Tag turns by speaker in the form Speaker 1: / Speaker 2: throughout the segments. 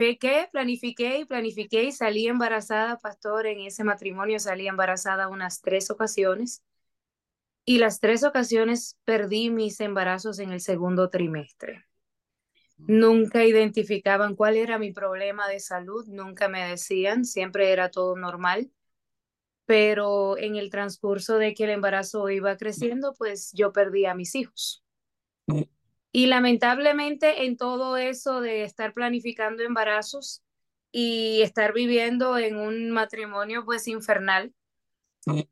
Speaker 1: Pequé, planifiqué y planifiqué y salí embarazada, pastor, en ese matrimonio salí embarazada unas tres ocasiones y las tres ocasiones perdí mis embarazos en el segundo trimestre. Nunca identificaban cuál era mi problema de salud, nunca me decían, siempre era todo normal, pero en el transcurso de que el embarazo iba creciendo, pues yo perdí a mis hijos. Y lamentablemente en todo eso de estar planificando embarazos y estar viviendo en un matrimonio pues infernal,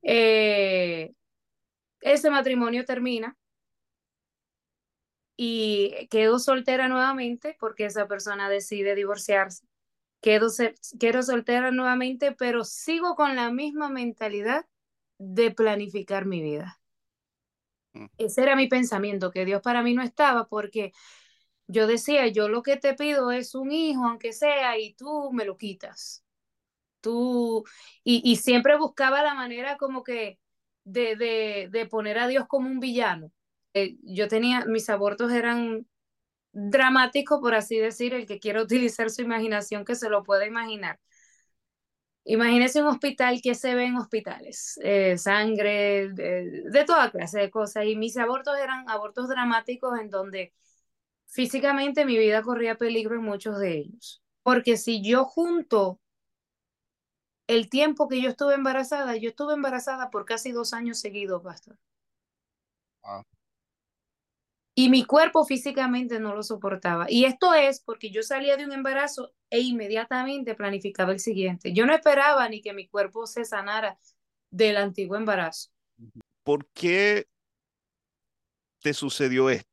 Speaker 1: eh, ese matrimonio termina y quedo soltera nuevamente porque esa persona decide divorciarse. Quedo, quedo soltera nuevamente, pero sigo con la misma mentalidad de planificar mi vida. Mm. Ese era mi pensamiento, que Dios para mí no estaba porque yo decía, yo lo que te pido es un hijo, aunque sea, y tú me lo quitas. Tú, y, y siempre buscaba la manera como que de, de, de poner a Dios como un villano eh, yo tenía, mis abortos eran dramáticos, por así decir, el que quiera utilizar su imaginación que se lo pueda imaginar. Imagínese un hospital que se ve en hospitales, eh, sangre, de, toda clase de cosas. Y mis abortos eran abortos dramáticos en donde físicamente mi vida corría peligro en muchos de ellos. Porque si yo junto el tiempo que yo estuve embarazada, yo estuve embarazada por casi dos años seguidos, pastor. Ah. Y mi cuerpo físicamente no lo soportaba. Y esto es porque yo salía de un embarazo e inmediatamente planificaba el siguiente. Yo no esperaba ni que mi cuerpo se sanara del antiguo embarazo.
Speaker 2: ¿Por qué te sucedió esto?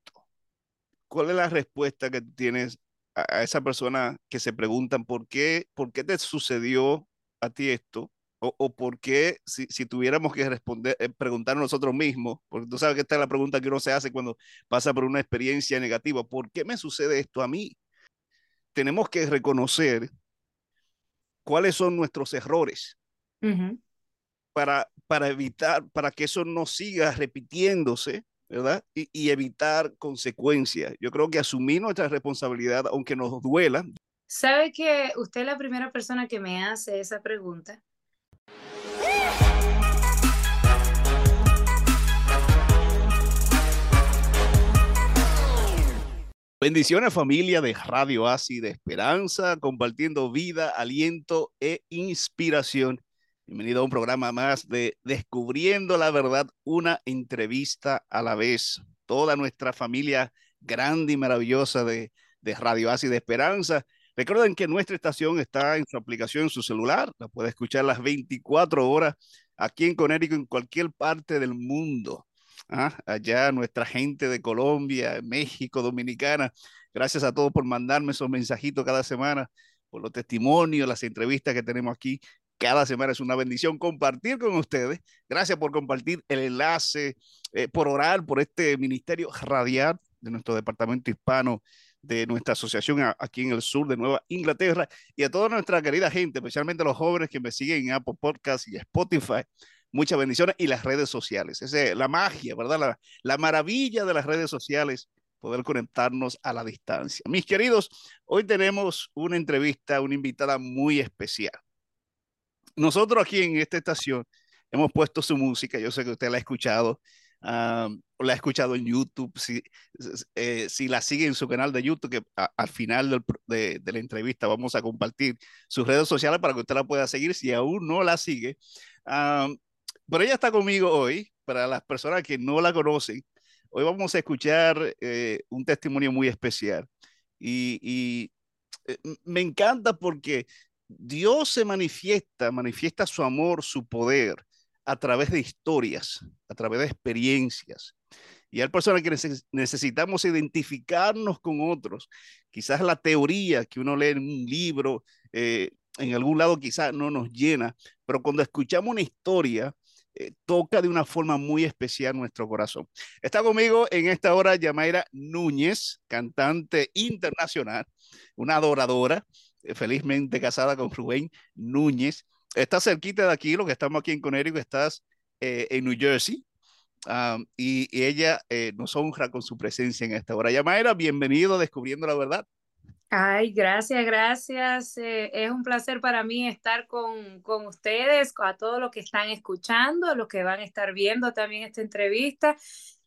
Speaker 2: ¿Cuál es la respuesta que tienes a, esa persona que se preguntan por qué, por qué te sucedió a ti esto? O, por qué, si, tuviéramos que responder, eh, preguntar nosotros mismos, porque tú sabes que esta es la pregunta que uno se hace cuando pasa por una experiencia negativa, ¿por qué me sucede esto a mí? Tenemos que reconocer cuáles son nuestros errores para, para evitar, para que eso no siga repitiéndose, ¿verdad? Y, y evitar consecuencias. Yo creo que asumir nuestra responsabilidad, aunque nos duela.
Speaker 1: ¿Sabe que usted es la primera persona que me hace esa pregunta?
Speaker 2: Bendiciones familia de Radio Asi de Esperanza, compartiendo vida, aliento e inspiración. Bienvenido a un programa más de Descubriendo la Verdad, una entrevista a la vez. Toda nuestra familia grande y maravillosa de, Radio Asi de Esperanza Recuerden que nuestra estación está en su aplicación, en su celular, la puede escuchar las 24 horas aquí en Conérico, en cualquier parte del mundo. ¿Ah? Allá nuestra gente de Colombia, México, Dominicana, gracias a todos por mandarme esos mensajitos cada semana, por los testimonios, las entrevistas que tenemos aquí. Cada semana es una bendición compartir con ustedes. Gracias por compartir el enlace, eh, por orar por este ministerio radial de nuestro departamento hispano de nuestra asociación aquí en el sur de Nueva Inglaterra y a toda nuestra querida gente, especialmente los jóvenes que me siguen en Apple Podcasts y Spotify. Muchas bendiciones y las redes sociales. Esa es la magia, ¿verdad? La, la maravilla de las redes sociales, poder conectarnos a la distancia. Mis queridos, hoy tenemos una entrevista, una invitada muy especial. Nosotros aquí en esta estación hemos puesto su música, yo sé que usted la ha escuchado, la he escuchado en YouTube, si, eh, si la sigue en su canal de YouTube, que al final de, de, la entrevista vamos a compartir sus redes sociales para que usted la pueda seguir si aún no la sigue. Pero ella está conmigo hoy, para las personas que no la conocen, hoy vamos a escuchar eh, un testimonio muy especial. Y, y eh, me encanta porque Dios se manifiesta, manifiesta su amor, su poder a través de historias, a través de experiencias. Y hay personas que necesitamos identificarnos con otros. Quizás la teoría que uno lee en un libro, eh, en algún lado quizás no nos llena, pero cuando escuchamos una historia, eh, toca de una forma muy especial nuestro corazón. Está conmigo en esta hora Yamaira Núñez, cantante internacional, una adoradora, eh, felizmente casada con Rubén Núñez estás cerquita de aquí, lo que estamos aquí en Connecticut, estás eh, en New Jersey. y, ella eh, nos honra con su presencia en esta hora. Yamaira, bienvenido a Descubriendo la Verdad.
Speaker 1: Ay, gracias, gracias. Eh, es un placer para mí estar con, con ustedes, a todos los que están escuchando, los que van a estar viendo también esta entrevista.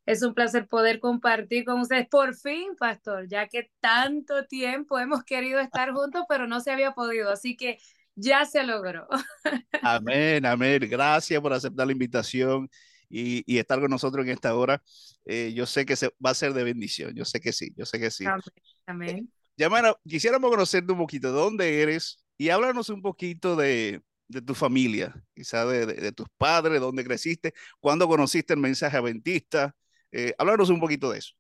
Speaker 1: Es un placer poder compartir con ustedes por fin, pastor, ya que tanto tiempo hemos querido estar juntos, pero no se había podido, así que ya se logró.
Speaker 2: Amén, amén. Gracias por aceptar la invitación y, y estar con nosotros en esta hora. Eh, yo sé que se, va a ser de bendición, yo sé que sí, yo sé que sí.
Speaker 1: Amén. amén.
Speaker 2: Yamara, quisiéramos conocerte un poquito, ¿de dónde eres? Y háblanos un poquito de, de tu familia, quizá de, de, de, tus padres, dónde creciste, cuándo conociste el mensaje adventista. Eh, háblanos un poquito de eso.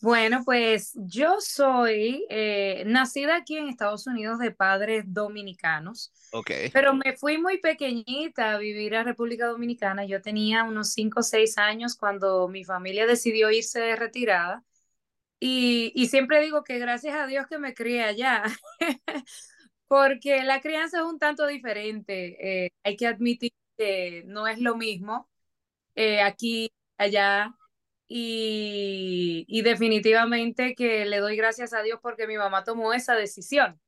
Speaker 1: Bueno, pues yo soy eh, nacida aquí en Estados Unidos de padres dominicanos,
Speaker 2: okay.
Speaker 1: pero me fui muy pequeñita a vivir a República Dominicana. Yo tenía unos 5 o 6 años cuando mi familia decidió irse de retirada y, y siempre digo que gracias a Dios que me crié allá, porque la crianza es un tanto diferente. Eh, hay que admitir que no es lo mismo eh, aquí, allá y, y, definitivamente que le doy gracias a Dios porque mi mamá tomó esa decisión.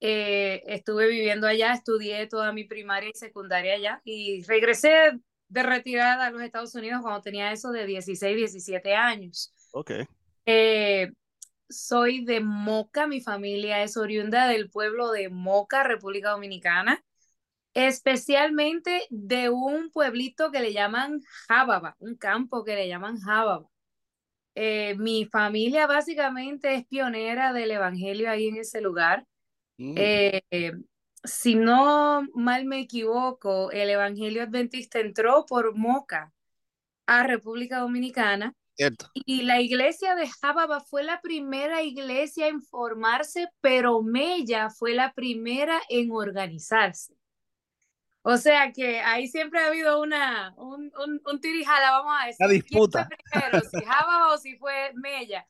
Speaker 1: Eh, estuve viviendo allá, estudié toda mi primaria y secundaria allá y regresé de retirada a los Estados Unidos cuando tenía eso de 16, 17 años.
Speaker 2: Ok.
Speaker 1: Eh, soy de Moca, mi familia es oriunda del pueblo de Moca, República Dominicana especialmente de un pueblito que le llaman Jábaba, un campo que le llaman Jábaba. Eh, mi familia básicamente es pionera del evangelio ahí en ese lugar. Mm. Eh, si no mal me equivoco, el evangelio adventista entró por Moca a República Dominicana.
Speaker 2: Cierto.
Speaker 1: Y la iglesia de Jábaba fue la primera iglesia en formarse, pero Mella fue la primera en organizarse. O sea que ahí siempre ha habido una, un, un, un tirijala, vamos a decir.
Speaker 2: La disputa.
Speaker 1: primero, si Jábaba o si fue Mella.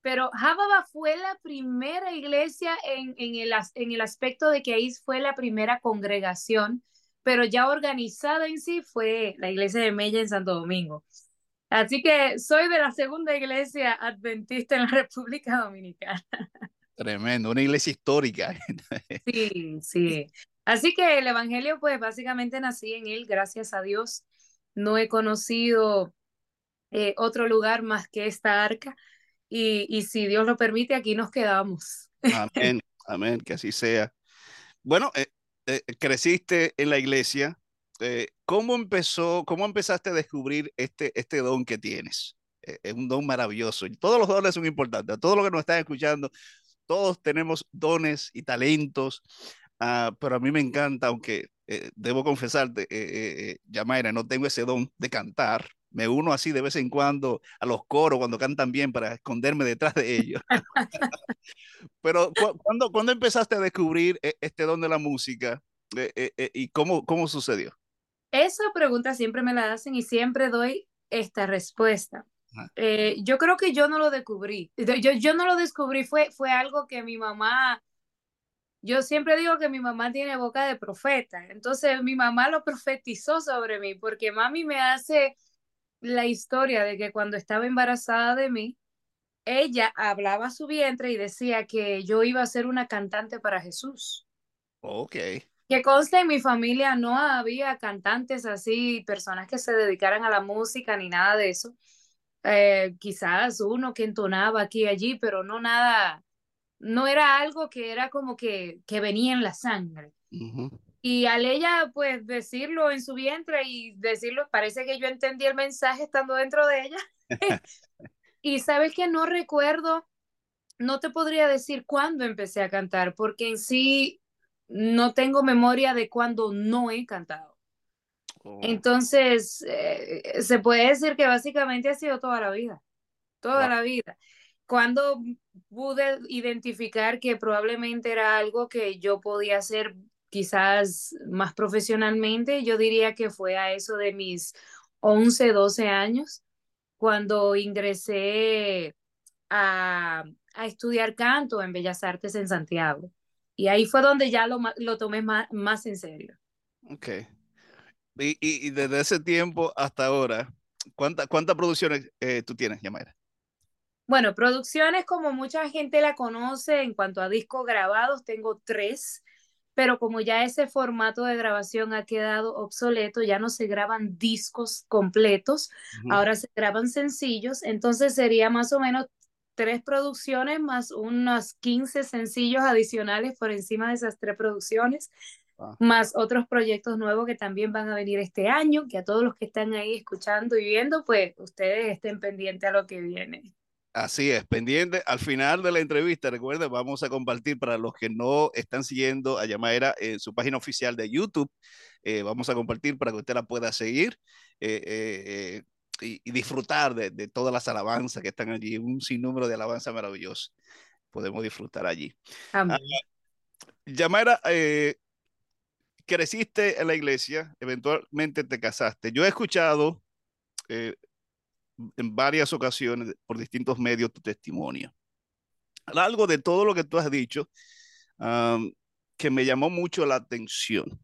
Speaker 1: Pero Jábaba fue la primera iglesia en, en, el, en el aspecto de que ahí fue la primera congregación, pero ya organizada en sí fue la iglesia de Mella en Santo Domingo. Así que soy de la segunda iglesia adventista en la República Dominicana.
Speaker 2: Tremendo, una iglesia histórica.
Speaker 1: Sí, sí. Así que el Evangelio, pues básicamente nací en él, gracias a Dios. No he conocido eh, otro lugar más que esta arca y, y, si Dios lo permite, aquí nos quedamos.
Speaker 2: Amén, amén, que así sea. Bueno, eh, eh, creciste en la iglesia. Eh, ¿Cómo empezó, cómo empezaste a descubrir este, este don que tienes? es un don maravilloso. Y todos los dones son importantes. A todos los que nos están escuchando, todos tenemos dones y talentos. Uh, pero a mí me encanta, aunque eh, debo confesarte, eh, eh, Yamaira, no tengo ese don de cantar. Me uno así de vez en cuando a los coros cuando cantan bien para esconderme detrás de ellos. pero cu ¿cuándo, ¿cuándo, empezaste a descubrir este don de la música y cómo, cómo sucedió?
Speaker 1: Esa pregunta siempre me la hacen y siempre doy esta respuesta. Eh, yo creo que yo no lo descubrí. Yo, yo no lo descubrí, fue, fue algo que mi mamá yo siempre digo que mi mamá tiene boca de profeta, entonces mi mamá lo profetizó sobre mí, porque mami me hace la historia de que cuando estaba embarazada de mí, ella hablaba a su vientre y decía que yo iba a ser una cantante para Jesús.
Speaker 2: Ok.
Speaker 1: Que conste, en mi familia no había cantantes así, personas que se dedicaran a la música ni nada de eso. Eh, quizás uno que entonaba aquí y allí, pero no nada, no era algo que era como que, que venía en la sangre.
Speaker 2: Uh -huh.
Speaker 1: Y al ella, pues, decirlo en su vientre y decirlo, parece que yo entendí el mensaje estando dentro de ella. y sabes que no recuerdo, no te podría decir cuándo empecé a cantar, porque en sí no tengo memoria de cuándo no he cantado. Oh. Entonces, eh, se puede decir que básicamente ha sido toda la vida, toda wow. la vida cuando pude identificar que probablemente era algo que yo podía hacer quizás más profesionalmente, yo diría que fue a eso de mis 11, 12 años, cuando ingresé a, a estudiar canto en Bellas Artes en Santiago. Y ahí fue donde ya lo, lo tomé más, más en serio.
Speaker 2: Ok. Y, y, y, desde ese tiempo hasta ahora, ¿cuántas cuánta producciones eh, tú tienes, Yamaira?
Speaker 1: Bueno, producciones como mucha gente la conoce en cuanto a discos grabados, tengo tres pero como ya ese formato de grabación ha quedado obsoleto, ya no se graban discos completos, uh -huh. ahora se graban sencillos, entonces sería más o menos tres producciones más unos 15 sencillos adicionales por encima de esas tres producciones, ah. más otros proyectos nuevos que también van a venir este año, que a todos los que están ahí escuchando y viendo, pues ustedes estén pendientes a lo que viene.
Speaker 2: Así es, pendiente. Al final de la entrevista, recuerden, vamos a compartir para los que no están siguiendo a Yamaera en su página oficial de YouTube. Eh, vamos a compartir para que usted la pueda seguir eh, eh, y, y, disfrutar de, de, todas las alabanzas que están allí. Un sinnúmero de alabanzas maravillosas. Podemos disfrutar allí.
Speaker 1: Amén.
Speaker 2: Uh, Yamaera, creciste en la iglesia, eventualmente te casaste. Yo he escuchado en varias ocasiones por distintos medios tu testimonio. Algo de todo lo que tú has dicho um, que me llamó mucho la atención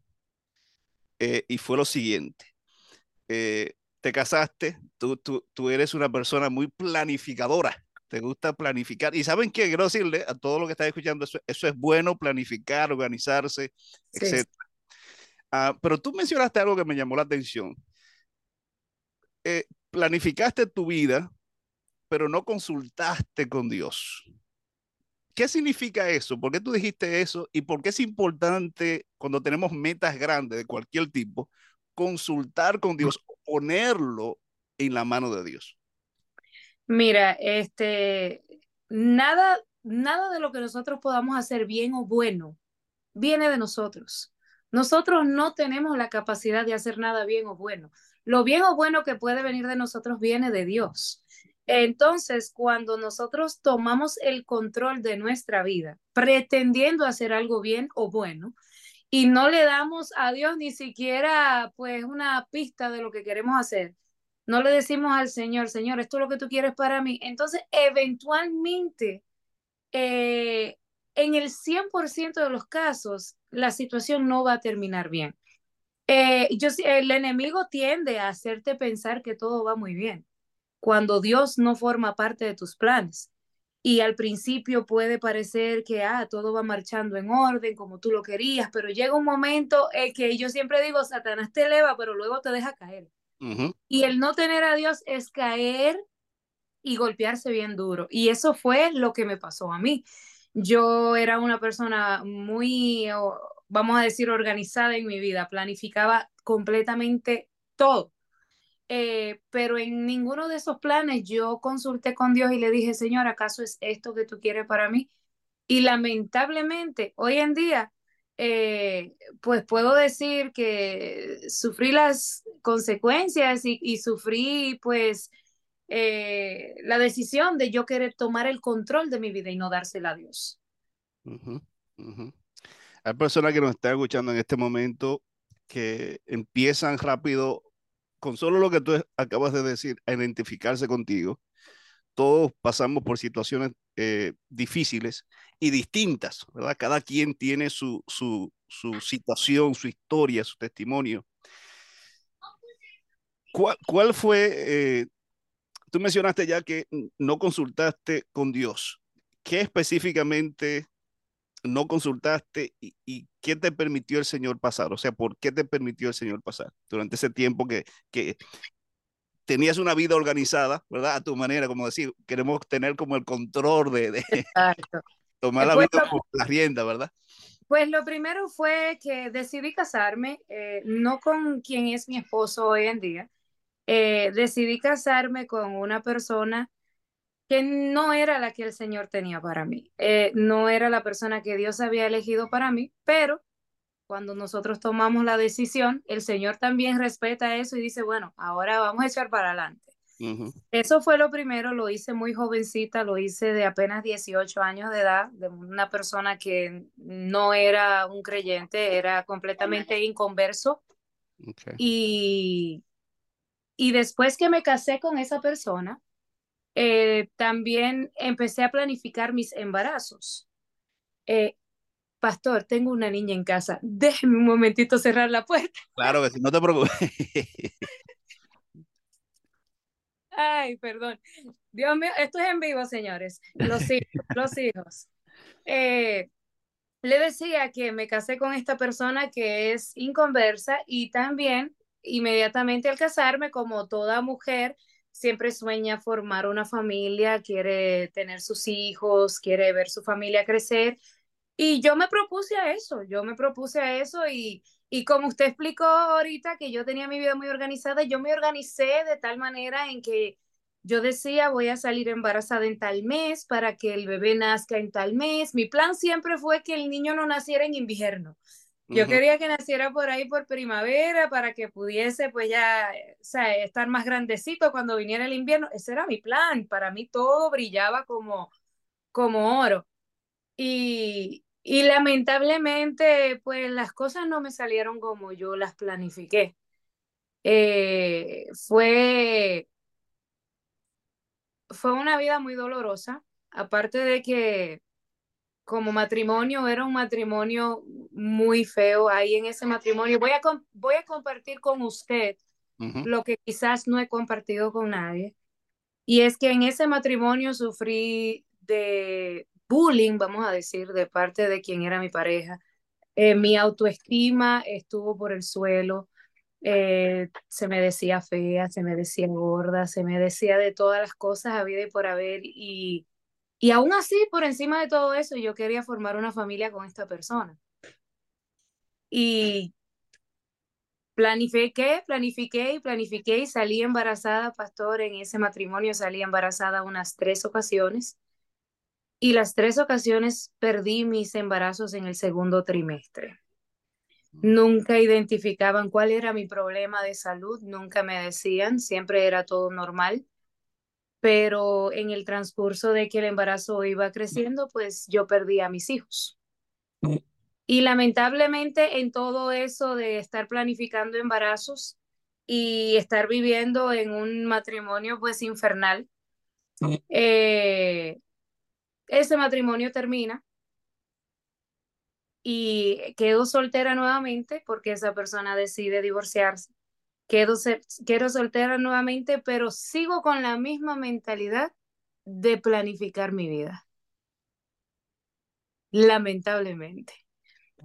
Speaker 2: eh, y fue lo siguiente. Eh, te casaste, tú, tú, tú, eres una persona muy planificadora, te gusta planificar. Y saben qué, quiero decirle a todo lo que está escuchando, eso, eso es bueno, planificar, organizarse, sí. etc. Uh, pero tú mencionaste algo que me llamó la atención. Eh, planificaste tu vida, pero no consultaste con Dios. ¿Qué significa eso? ¿Por qué tú dijiste eso? ¿Y por qué es importante cuando tenemos metas grandes de cualquier tipo, consultar con Dios ponerlo en la mano de Dios?
Speaker 1: Mira, este, nada, nada de lo que nosotros podamos hacer bien o bueno viene de nosotros. Nosotros no tenemos la capacidad de hacer nada bien o bueno. Lo bien o bueno que puede venir de nosotros viene de Dios. Entonces, cuando nosotros tomamos el control de nuestra vida, pretendiendo hacer algo bien o bueno, y no le damos a Dios ni siquiera pues una pista de lo que queremos hacer, no le decimos al Señor, Señor, esto es lo que tú quieres para mí, entonces eventualmente, eh, en el 100% de los casos, la situación no va a terminar bien. Eh, yo, el enemigo tiende a hacerte pensar que todo va muy bien, cuando Dios no forma parte de tus planes. Y al principio puede parecer que ah, todo va marchando en orden como tú lo querías, pero llega un momento en que yo siempre digo, Satanás te eleva, pero luego te deja caer. Uh -huh. Y el no tener a Dios es caer y golpearse bien duro. Y eso fue lo que me pasó a mí. Yo era una persona muy vamos a decir, organizada en mi vida, planificaba completamente todo. Eh, pero en ninguno de esos planes yo consulté con Dios y le dije, Señor, ¿acaso es esto que tú quieres para mí? Y lamentablemente, hoy en día, eh, pues puedo decir que sufrí las consecuencias y, y sufrí pues eh, la decisión de yo querer tomar el control de mi vida y no dársela a Dios.
Speaker 2: Uh -huh, uh -huh. Hay personas que nos están escuchando en este momento que empiezan rápido, con solo lo que tú acabas de decir, a identificarse contigo. Todos pasamos por situaciones eh, difíciles y distintas, ¿verdad? Cada quien tiene su, su, situación, su historia, su testimonio. ¿Cuál, cuál fue, eh, tú mencionaste ya que no consultaste con Dios. ¿Qué específicamente no consultaste y, y, qué te permitió el Señor pasar? O sea, ¿por qué te permitió el Señor pasar durante ese tiempo que, que tenías una vida organizada, ¿verdad? A tu manera, como decir, queremos tener como el control de, de tomar la vida como la rienda, ¿verdad?
Speaker 1: Pues lo primero fue que decidí casarme, eh, no con quien es mi esposo hoy en día, eh, decidí casarme con una persona que no era la que el Señor tenía para mí, eh, no era la persona que Dios había elegido para mí, pero cuando nosotros tomamos la decisión, el Señor también respeta eso y dice, bueno, ahora vamos a echar para adelante. Uh -huh. Eso fue lo primero, lo hice muy jovencita, lo hice de apenas 18 años de edad, de una persona que no era un creyente, era completamente inconverso. Okay. Y, y después que me casé con esa persona, eh, también empecé a planificar mis embarazos. Eh, pastor, tengo una niña en casa, déjeme un momentito cerrar la puerta.
Speaker 2: Claro que sí, no te preocupes.
Speaker 1: Ay, perdón. Dios mío, esto es en vivo, señores. Los hijos, los hijos. Eh, le decía que me casé con esta persona que es inconversa y también inmediatamente al casarme, como toda mujer, siempre sueña formar una familia, quiere tener sus hijos, quiere ver su familia crecer. Y yo me propuse a eso, yo me propuse a eso y, y como usted explicó ahorita que yo tenía mi vida muy organizada, yo me organicé de tal manera en que yo decía, voy a salir embarazada en tal mes para que el bebé nazca en tal mes. Mi plan siempre fue que el niño no naciera en invierno. Yo quería que naciera por ahí por primavera para que pudiese pues ya o sea, estar más grandecito cuando viniera el invierno. Ese era mi plan. Para mí todo brillaba como, como oro. Y, y lamentablemente pues las cosas no me salieron como yo las planifiqué. Eh, fue fue una vida muy dolorosa, aparte de que como matrimonio era un matrimonio muy feo. Ahí en ese matrimonio voy a, voy a compartir con usted lo que quizás no he compartido con nadie. Y es que en ese matrimonio sufrí de bullying, vamos a decir, de parte de quien era mi pareja. Eh, mi autoestima estuvo por el suelo. Eh, se me decía fea, se me decía gorda, se me decía de todas las cosas había y por haber y, y aún así, por encima de todo eso, yo quería formar una familia con esta persona. Y planifiqué, planifiqué y planifiqué y salí embarazada, pastor, en ese matrimonio salí embarazada unas tres ocasiones. Y las tres ocasiones perdí mis embarazos en el segundo trimestre. Nunca identificaban cuál era mi problema de salud, nunca me decían, siempre era todo normal, pero en el transcurso de que el embarazo iba creciendo, pues yo perdí a mis hijos. Y lamentablemente en todo eso de estar planificando embarazos y estar viviendo en un matrimonio pues infernal, eh, ese matrimonio termina y quedo soltera nuevamente porque esa persona decide divorciarse. Quedo, quedo soltera nuevamente, pero sigo con la misma mentalidad de planificar mi vida. Lamentablemente.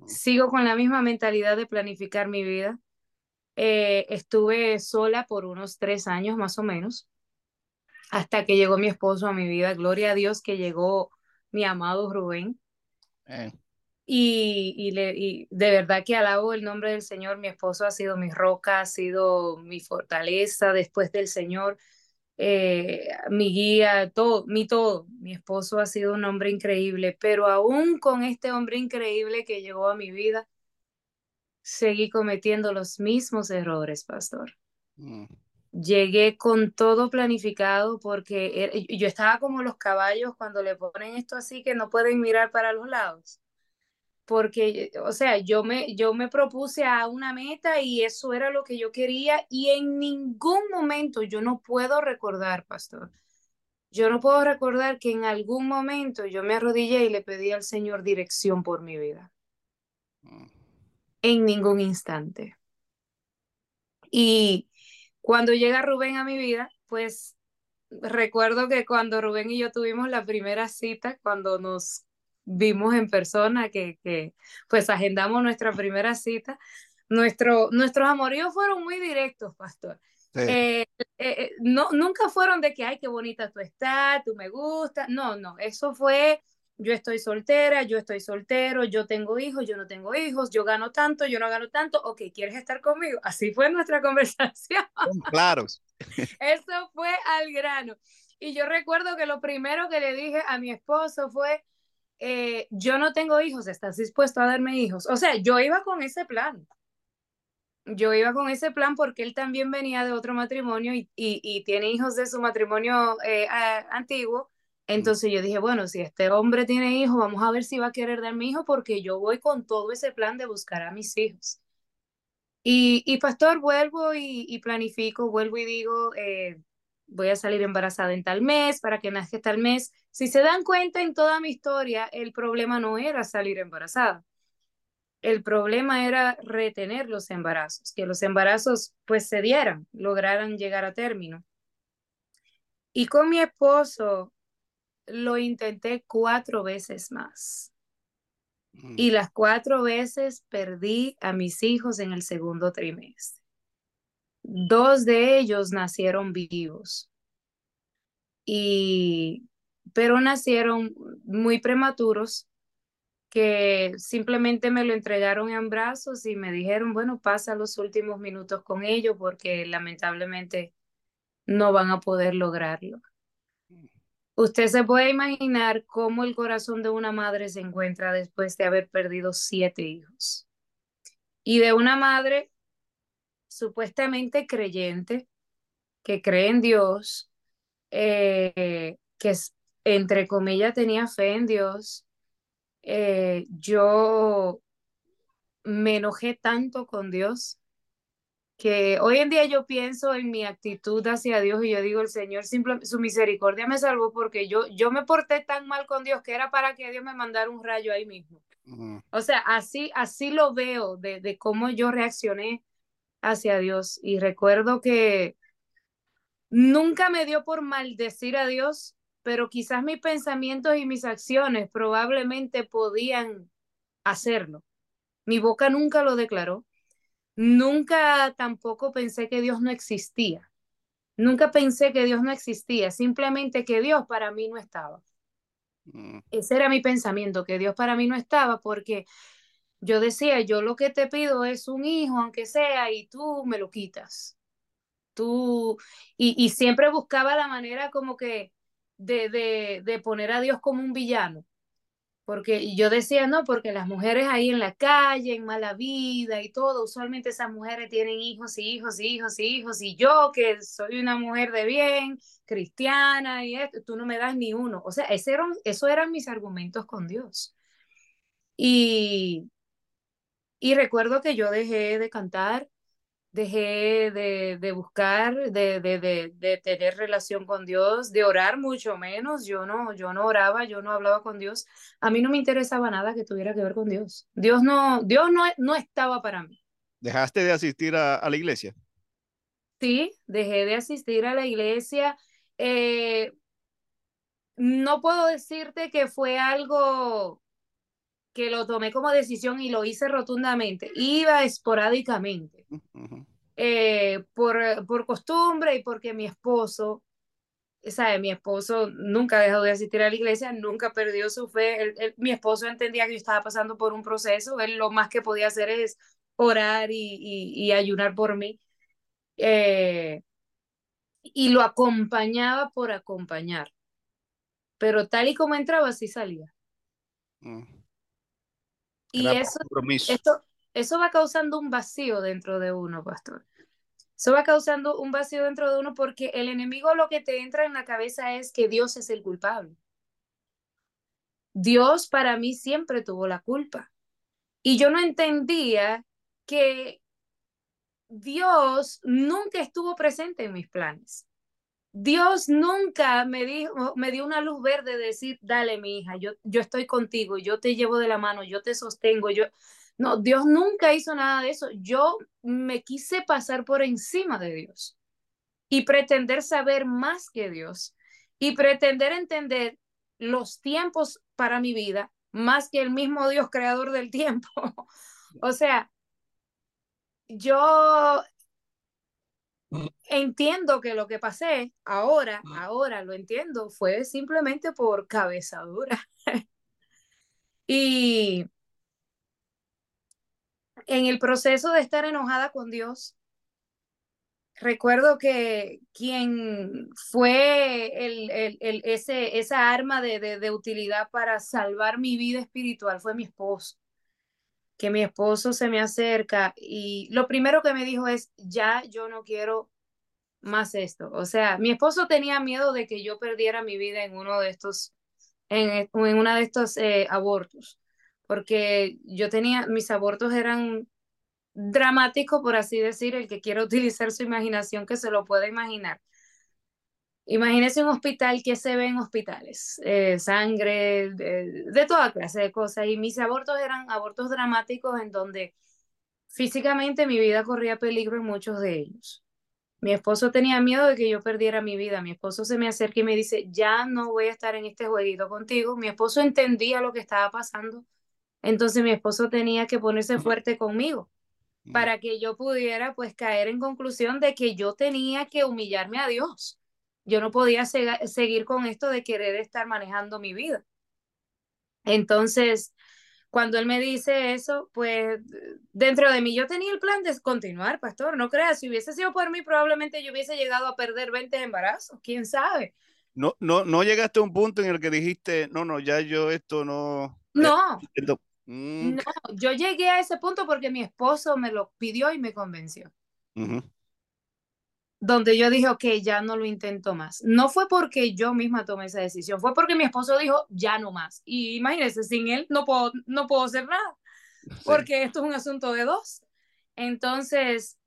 Speaker 1: Sigo con la misma mentalidad de planificar mi vida. Eh, estuve sola por unos tres años más o menos, hasta que llegó mi esposo a mi vida. Gloria a Dios que llegó mi amado Rubén. Eh. Y, y, le, y de verdad que alabo el nombre del Señor. Mi esposo ha sido mi roca, ha sido mi fortaleza después del Señor, eh, mi guía, todo, mi todo. Mi esposo ha sido un hombre increíble, pero aún con este hombre increíble que llegó a mi vida, seguí cometiendo los mismos errores, pastor. Mm. Llegué con todo planificado porque er, yo estaba como los caballos cuando le ponen esto así que no pueden mirar para los lados porque, o sea, yo me, yo me propuse a una meta y eso era lo que yo quería y en ningún momento yo no puedo recordar, pastor, yo no puedo recordar que en algún momento yo me arrodillé y le pedí al Señor dirección por mi vida. Mm. En ningún instante. Y cuando llega Rubén a mi vida, pues recuerdo que cuando Rubén y yo tuvimos la primera cita, cuando nos vimos en persona, que, que pues agendamos nuestra primera cita. Nuestro, nuestros amoríos fueron muy directos, pastor. Eh, eh, eh, no, nunca fueron de que, ay, qué bonita tú estás, tú me gustas. No, no, eso fue, yo estoy soltera, yo estoy soltero, yo tengo hijos, yo no tengo hijos, yo gano tanto, yo no gano tanto, ok, ¿quieres estar conmigo? Así fue nuestra conversación.
Speaker 2: Claro.
Speaker 1: Eso fue al grano. Y yo recuerdo que lo primero que le dije a mi esposo fue, eh, yo no tengo hijos, ¿estás dispuesto a darme hijos? O sea, yo iba con ese plan. Yo iba con ese plan porque él también venía de otro matrimonio y, y, tiene hijos de su matrimonio eh, antiguo. Entonces yo dije, bueno, si este hombre tiene hijos, vamos a ver si va a querer darme hijo porque yo voy con todo ese plan de buscar a mis hijos. Y, y pastor, vuelvo y, planifico, vuelvo y digo, eh, voy a salir embarazada en tal mes, para que nazca tal mes. Si se dan cuenta en toda mi historia, el problema no era salir embarazada. El problema era retener los embarazos, que los embarazos pues se dieran, lograran llegar a término. Y con mi esposo lo intenté cuatro veces más.
Speaker 2: Mm.
Speaker 1: Y las cuatro veces perdí a mis hijos en el segundo trimestre. Dos de ellos nacieron vivos. Y, pero nacieron muy prematuros que simplemente me lo entregaron en brazos y me dijeron, bueno, pasa los últimos minutos con ellos porque lamentablemente no van a poder lograrlo. Usted se puede imaginar cómo el corazón de una madre se encuentra después de haber perdido siete hijos. Y de una madre supuestamente creyente, que cree en Dios, eh, que entre comillas tenía fe en Dios, eh, yo me enojé tanto con Dios que hoy en día yo pienso en mi actitud hacia Dios y yo digo, el Señor, simple, su misericordia me salvó porque yo, yo me porté tan mal con Dios que era para que Dios me mandara un rayo ahí mismo. O sea, así, así lo veo de, de cómo yo reaccioné hacia Dios. Y recuerdo que nunca me dio por maldecir a Dios, pero quizás mis pensamientos y mis acciones probablemente podían hacerlo. Mi boca nunca lo declaró. Nunca tampoco pensé que Dios no existía. Nunca pensé que Dios no existía, simplemente que Dios para mí no estaba.
Speaker 2: Mm.
Speaker 1: Ese era mi pensamiento, que Dios para mí no estaba, porque yo decía, yo lo que te pido es un hijo, aunque sea, y tú me lo quitas. Tú, y, y siempre buscaba la manera como que de, de, de poner a Dios como un villano. Porque yo decía, no, porque las mujeres ahí en la calle, en mala vida y todo, usualmente esas mujeres tienen hijos y hijos y hijos y hijos, y yo que soy una mujer de bien, cristiana y esto, tú no me das ni uno. O sea, ese eran, eso eran mis argumentos con Dios. Y, y recuerdo que yo dejé de cantar, dejé de, de buscar, de, de, de, tener relación con Dios, de orar mucho menos. Yo no, yo no oraba, yo no hablaba con Dios. A mí no me interesaba nada que tuviera que ver con Dios. Dios no, Dios no, no estaba para mí.
Speaker 2: ¿Dejaste de asistir a, a la iglesia?
Speaker 1: Sí, dejé de asistir a la iglesia. Eh, no puedo decirte que fue algo que lo tomé como decisión y lo hice rotundamente. Iba esporádicamente, eh, por, por costumbre y porque mi esposo, ¿sabe? Mi esposo nunca dejó de asistir a la iglesia, nunca perdió su fe. Él- él- mi esposo entendía que yo estaba pasando por un proceso. Él lo más que podía hacer es orar y, y, y ayunar por mí. Eh, y lo acompañaba por acompañar. Pero tal y como entraba, así salía.
Speaker 2: Mm.
Speaker 1: Y eso, eso va causando un vacío dentro de uno, pastor. Eso va causando un vacío dentro de uno porque el enemigo lo que te entra en la cabeza es que Dios es el culpable. Dios para mí siempre tuvo la culpa. Y yo no entendía que Dios nunca estuvo presente en mis planes. Dios nunca me dijo, me dio una luz verde de decir, dale, mi hija, yo, yo estoy contigo, yo te llevo de la mano, yo te sostengo, yo. No, Dios nunca hizo nada de eso. Yo me quise pasar por encima de Dios y pretender saber más que Dios y pretender entender los tiempos para mi vida más que el mismo Dios creador del tiempo. o sea, yo entiendo que lo que pasé ahora, ahora lo entiendo, fue simplemente por cabezadura. y en el proceso de estar enojada con Dios, recuerdo que quien fue el, el, el, ese, esa arma de, de, de utilidad para salvar mi vida espiritual fue mi esposo que mi esposo se me acerca y lo primero que me dijo es, ya yo no quiero más esto. O sea, mi esposo tenía miedo de que yo perdiera mi vida en uno de estos, en, en una de estos eh, abortos, porque yo tenía, mis abortos eran dramáticos, por así decir, el que quiera utilizar su imaginación que se lo pueda imaginar. Imagínese un hospital que se ve en hospitales, eh, sangre, de, de, toda clase de cosas. Y mis abortos eran abortos dramáticos en donde físicamente mi vida corría peligro en muchos de ellos. Mi esposo tenía miedo de que yo perdiera mi vida. Mi esposo se me acerca y me dice, ya no voy a estar en este jueguito contigo. Mi esposo entendía lo que estaba pasando. Entonces mi esposo tenía que ponerse fuerte conmigo
Speaker 2: Mm,
Speaker 1: para que yo pudiera pues caer en conclusión de que yo tenía que humillarme a Dios. Yo no podía seguir con esto de querer estar manejando mi vida. Entonces, cuando él me dice eso, pues dentro de mí yo tenía el plan de continuar, pastor, no creas, si hubiese sido por mí, probablemente yo hubiese llegado a perder 20 embarazos, quién sabe.
Speaker 2: No, no, no llegaste a un punto en el que dijiste, no, no, ya yo esto no. eh,
Speaker 1: No,
Speaker 2: esto- mm,
Speaker 1: no, yo llegué a ese punto porque mi esposo me lo pidió y me convenció.
Speaker 2: ujú,
Speaker 1: donde yo dije, ok, ya no lo intento más. No fue porque yo misma tomé esa decisión, fue porque mi esposo dijo, ya no más. Y imagínense, sin él no puedo, no puedo hacer nada,
Speaker 2: sí,
Speaker 1: porque esto es un asunto de dos. Entonces,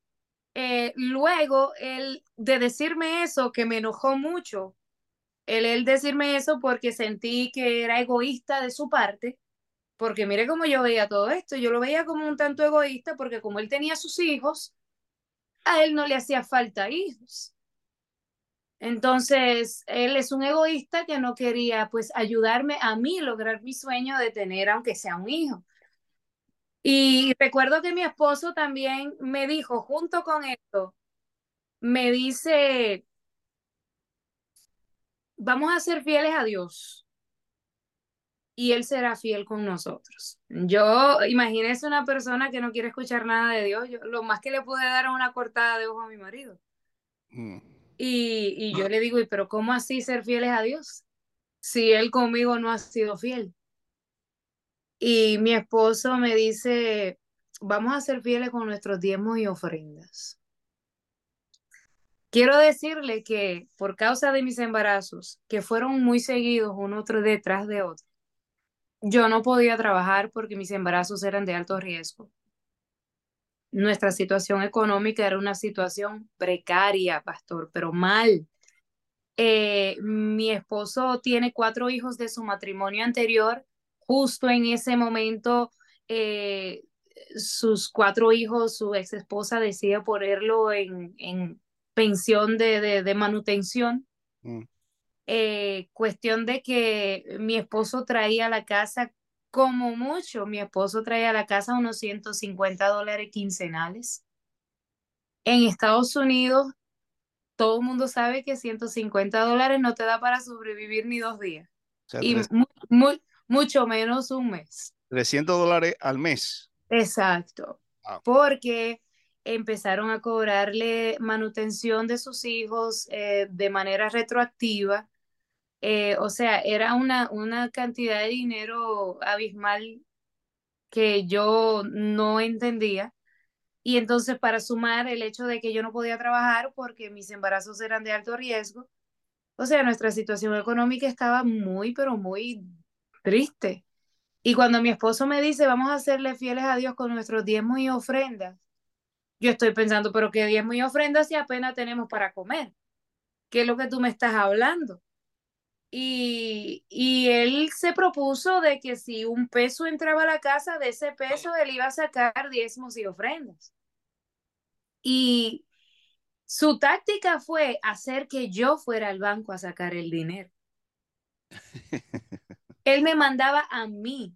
Speaker 1: eh, luego, él, de decirme eso, que me enojó mucho, el él decirme eso porque sentí que era egoísta de su parte, porque mire cómo yo veía todo esto, yo lo veía como un tanto egoísta, porque como él tenía sus hijos, a él no le hacía falta hijos. Entonces, él es un egoísta que no quería pues ayudarme a mí lograr mi sueño de tener aunque sea un hijo. Y recuerdo que mi esposo también me dijo, junto con esto, me dice, vamos a ser fieles a Dios y Él será fiel con nosotros. Yo, imagínese una persona que no quiere escuchar nada de Dios, yo, lo más que le pude dar es una cortada de ojo a mi marido.
Speaker 2: mm,
Speaker 1: Y, y yo le digo, ¿y pero cómo así ser fieles a Dios? Si Él conmigo no ha sido fiel. Y mi esposo me dice, vamos a ser fieles con nuestros diezmos y ofrendas. Quiero decirle que por causa de mis embarazos, que fueron muy seguidos uno otro detrás de otro, yo no podía trabajar porque mis embarazos eran de alto riesgo. Nuestra situación económica era una situación precaria, pastor, pero mal. Eh, mi esposo tiene cuatro hijos de su matrimonio anterior. Justo en ese momento, eh, sus cuatro hijos, su ex esposa decide ponerlo en, en pensión de, de, de manutención.
Speaker 2: mm,
Speaker 1: Eh, cuestión de que mi esposo traía a la casa, como mucho, mi esposo traía a la casa unos 150 dólares quincenales. En Estados Unidos, todo el mundo sabe que 150 dólares no te da para sobrevivir ni dos días
Speaker 2: o sea,
Speaker 1: y
Speaker 2: tres-
Speaker 1: mucho menos un mes.
Speaker 2: 300 dólares al mes.
Speaker 1: Exacto,
Speaker 2: Wow.
Speaker 1: porque empezaron a cobrarle manutención de sus hijos eh, de manera retroactiva. Eh, o sea, era una, una cantidad de dinero abismal que yo no entendía. Y entonces para sumar el hecho de que yo no podía trabajar porque mis embarazos eran de alto riesgo, o sea, nuestra situación económica estaba muy, pero muy triste. Y cuando mi esposo me dice, vamos a serle fieles a Dios con nuestros diezmos y ofrendas, yo estoy pensando, pero ¿qué diezmos y ofrendas si apenas tenemos para comer? ¿Qué es lo que tú me estás hablando? Y, y él se propuso de que si un peso entraba a la casa, de ese peso él iba a sacar diezmos y ofrendas. Y su táctica fue hacer que yo fuera al banco a sacar el dinero. Él me mandaba a mí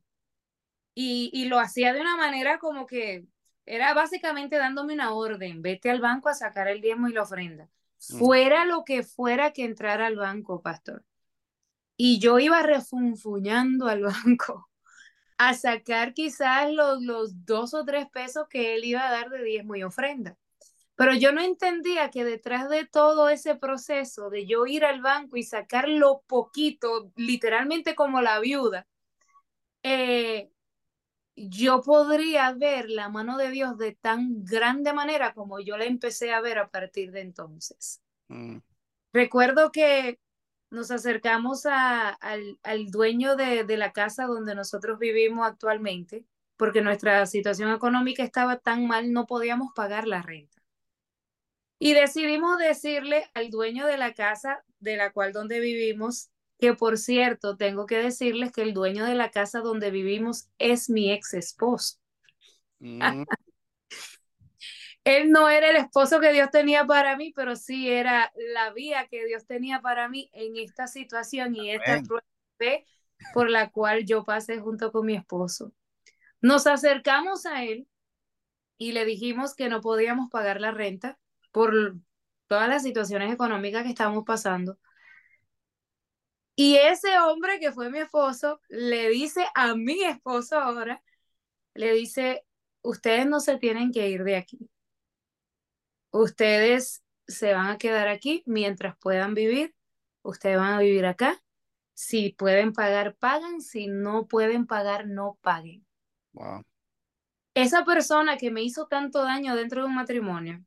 Speaker 1: y, y lo hacía de una manera como que era básicamente dándome una orden, vete al banco a sacar el diezmo y la ofrenda, fuera lo que fuera que entrara al banco, pastor. Y yo iba refunfuñando al banco a sacar quizás los, los dos o tres pesos que él iba a dar de diezmo y ofrenda. Pero yo no entendía que detrás de todo ese proceso de yo ir al banco y sacar lo poquito, literalmente como la viuda, eh, yo podría ver la mano de Dios de tan grande manera como yo la empecé a ver a partir de entonces.
Speaker 2: Mm,
Speaker 1: Recuerdo que nos acercamos a, al, al, dueño de, de, la casa donde nosotros vivimos actualmente, porque nuestra situación económica estaba tan mal, no podíamos pagar la renta. Y decidimos decirle al dueño de la casa de la cual donde vivimos, que por cierto, tengo que decirles que el dueño de la casa donde vivimos es mi ex esposo.
Speaker 2: mm,
Speaker 1: él no era el esposo que Dios tenía para mí, pero sí era la vía que Dios tenía para mí en esta situación y esta prueba por la cual yo pasé junto con mi esposo. Nos acercamos a él y le dijimos que no podíamos pagar la renta por todas las situaciones económicas que estábamos pasando. Y ese hombre que fue mi esposo le dice a mi esposo ahora, le dice, ustedes no se tienen que ir de aquí. Ustedes se van a quedar aquí mientras puedan vivir. Ustedes van a vivir acá. Si pueden pagar, pagan. Si no pueden pagar, no paguen. Esa persona que me hizo tanto daño dentro de un matrimonio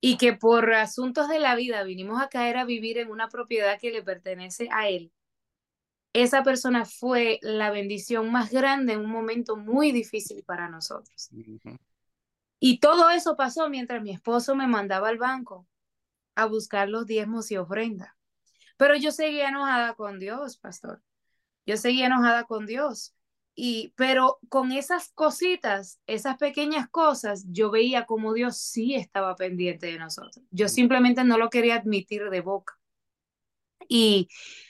Speaker 1: y que por asuntos de la vida vinimos a caer a vivir en una propiedad que le pertenece a él, esa persona fue la bendición más grande en un momento muy difícil para nosotros. Y todo eso pasó mientras mi esposo me mandaba al banco a buscar los diezmos y ofrendas. Pero yo seguía enojada con Dios, pastor. Yo seguía enojada con Dios. Y, pero con esas cositas, esas pequeñas cosas, yo veía como Dios sí estaba pendiente de nosotros. Yo simplemente no lo quería admitir de boca. Y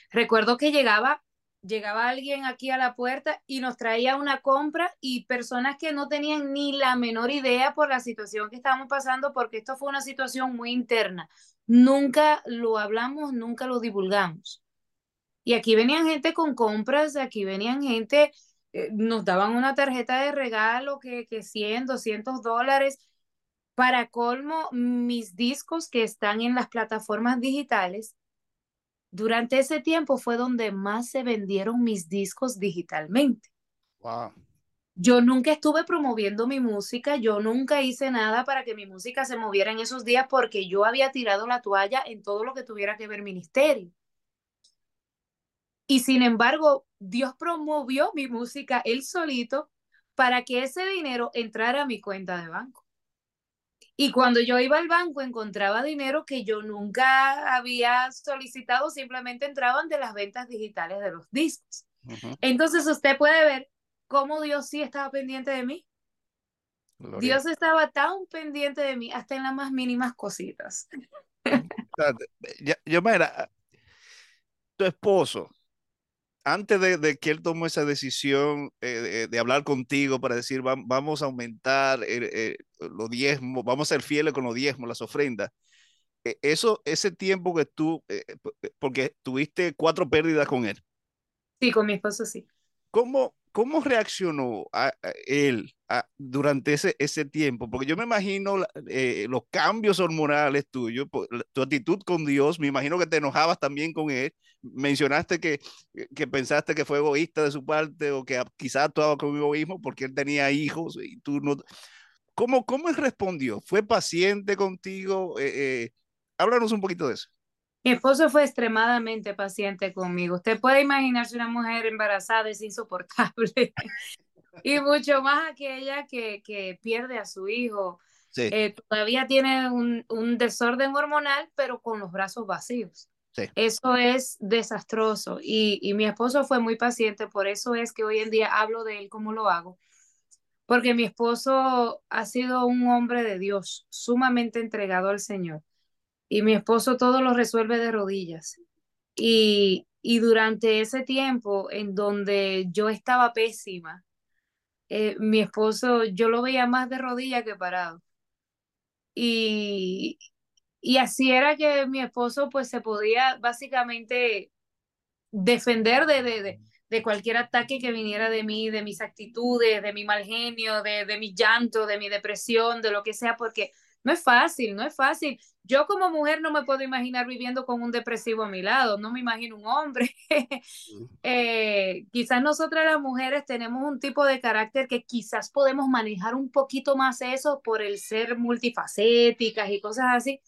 Speaker 1: recuerdo que llegaba llegaba alguien aquí a la puerta y nos traía una compra y personas que no tenían ni la menor idea por la situación que estábamos pasando, porque esto fue una situación muy interna. Nunca lo hablamos, nunca lo divulgamos. Y aquí venían gente con compras, aquí venían gente, eh, nos daban una tarjeta de regalo que, que 100, 200 dólares. Para colmo, mis discos que están en las plataformas digitales durante ese tiempo fue donde más se vendieron mis discos digitalmente.
Speaker 2: Wow.
Speaker 1: Yo nunca estuve promoviendo mi música, yo nunca hice nada para que mi música se moviera en esos días porque yo había tirado la toalla en todo lo que tuviera que ver ministerio. Y sin embargo, Dios promovió mi música él solito para que ese dinero entrara a mi cuenta de banco. Y cuando yo iba al banco encontraba dinero que yo nunca había solicitado, simplemente entraban de las ventas digitales de los discos. Entonces usted puede ver cómo Dios sí estaba pendiente de mí. Dios estaba tan pendiente de mí hasta en las más mínimas cositas.
Speaker 2: yo, mira, tu esposo, antes de, que él tomó esa decisión eh, de, hablar contigo para decir vamos a aumentar eh, los diezmos, vamos a ser fieles con los diezmos, las ofrendas, e, eso, ese tiempo que tú, eh, porque tuviste cuatro pérdidas con él.
Speaker 1: Sí, con mi esposo sí.
Speaker 2: ¿Cómo, cómo reaccionó a, él durante ese, ese tiempo? Porque yo me imagino los cambios hormonales tuyos, tu actitud con Dios, me imagino que te enojabas también con él mencionaste que, que pensaste que fue egoísta de su parte o que quizás actuaba con egoísmo porque él tenía hijos y tú no. ¿Cómo, cómo él respondió? ¿Fue paciente contigo? Eh, eh, háblanos un poquito de eso.
Speaker 1: Mi esposo fue extremadamente paciente conmigo. Usted puede imaginarse una mujer embarazada es insoportable. y mucho más aquella que, que pierde a su hijo. Eh, todavía tiene un, un, desorden hormonal, pero con los brazos vacíos. Eso es desastroso y, mi esposo fue muy paciente, por eso es que hoy en día hablo de él como lo hago, porque mi esposo ha sido un hombre de Dios, sumamente entregado al Señor y mi esposo todo lo resuelve de rodillas. Y, y durante ese tiempo en donde yo estaba pésima, eh, mi esposo, yo lo veía más de rodillas que parado. Y, y así era que mi esposo pues se podía básicamente defender de, de, de, cualquier ataque que viniera de mí, de mis actitudes, de mi mal genio, de, de mi llanto, de mi depresión, de lo que sea, porque no es fácil, no es fácil. Yo como mujer no me puedo imaginar viviendo con un depresivo a mi lado, no me imagino un hombre. eh, quizás nosotras las mujeres tenemos un tipo de carácter que quizás podemos manejar un poquito más eso por el ser multifacéticas y cosas así,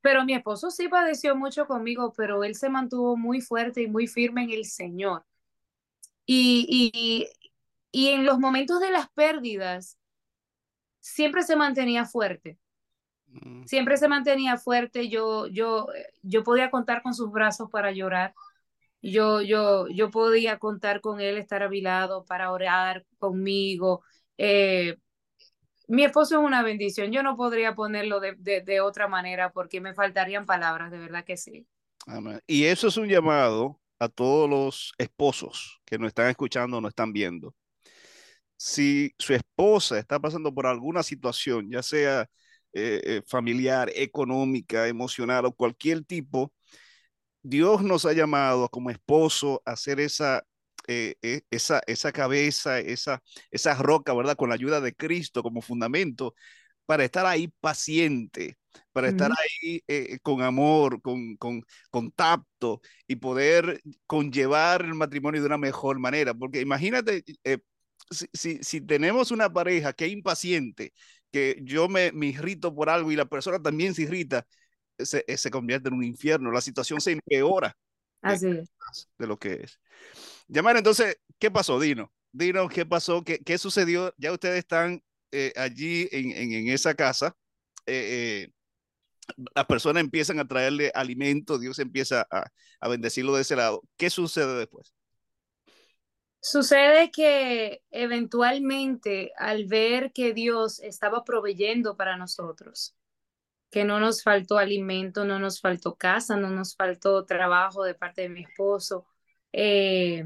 Speaker 1: pero mi esposo sí padeció mucho conmigo, pero él se mantuvo muy fuerte y muy firme en el Señor. Y, y, y en los momentos de las pérdidas, siempre se mantenía fuerte. Siempre se mantenía fuerte. Yo, yo, yo podía contar con sus brazos para llorar. Yo, yo, yo podía contar con él, estar a mi lado para orar conmigo. Eh, mi esposo es una bendición. Yo no podría ponerlo de, de, de, otra manera porque me faltarían palabras, de verdad que sí.
Speaker 2: Amén. Y eso es un llamado a todos los esposos que nos están escuchando, nos están viendo. Si su esposa está pasando por alguna situación, ya sea eh, eh, familiar, económica, emocional o cualquier tipo, Dios nos ha llamado como esposo a hacer esa, eh, eh, esa, esa cabeza, esa, esa roca, ¿verdad? Con la ayuda de Cristo como fundamento, para estar ahí paciente, para estar ahí eh, con amor, con, con, con, tacto y poder conllevar el matrimonio de una mejor manera. Porque imagínate, eh, si, si, si, tenemos una pareja que es impaciente, que yo me, me irrito por algo y la persona también se irrita, se, eh, se convierte en un infierno, la situación se empeora
Speaker 1: Así
Speaker 2: de, de lo que es. Llamar entonces, ¿qué pasó? Dino, Dino, ¿qué pasó? ¿Qué, qué sucedió? Ya ustedes están eh, allí en, en, en, esa casa. Eh, eh, las personas empiezan a traerle alimento, Dios empieza a, a bendecirlo de ese lado. ¿Qué sucede después?
Speaker 1: Sucede que eventualmente al ver que Dios estaba proveyendo para nosotros, que no nos faltó alimento, no nos faltó casa, no nos faltó trabajo de parte de mi esposo. Eh,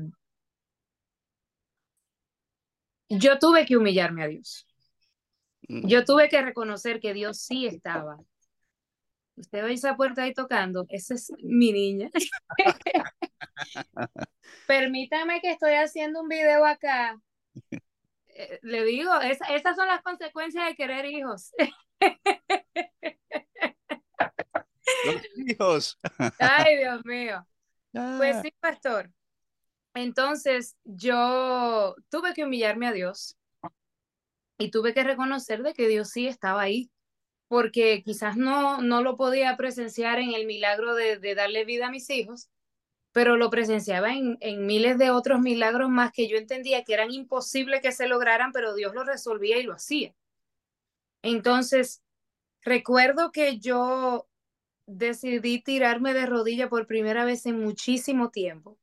Speaker 1: yo tuve que humillarme a Dios. Yo tuve que reconocer que Dios sí estaba. Usted ve esa puerta ahí tocando, esa es mi niña. Permítame que estoy haciendo un video acá. Eh, le digo, esa, esas son las consecuencias de querer hijos.
Speaker 2: Los hijos.
Speaker 1: Ay, Dios mío. Ah. Pues sí, pastor. Entonces yo tuve que humillarme a Dios y tuve que reconocer de que Dios sí estaba ahí, porque quizás no, no lo podía presenciar en el milagro de, darle vida a mis hijos, pero lo presenciaba en, en, miles de otros milagros más que yo entendía que eran imposibles que se lograran, pero Dios lo resolvía y lo hacía. Entonces, recuerdo que yo decidí tirarme de rodilla por primera vez en muchísimo tiempo.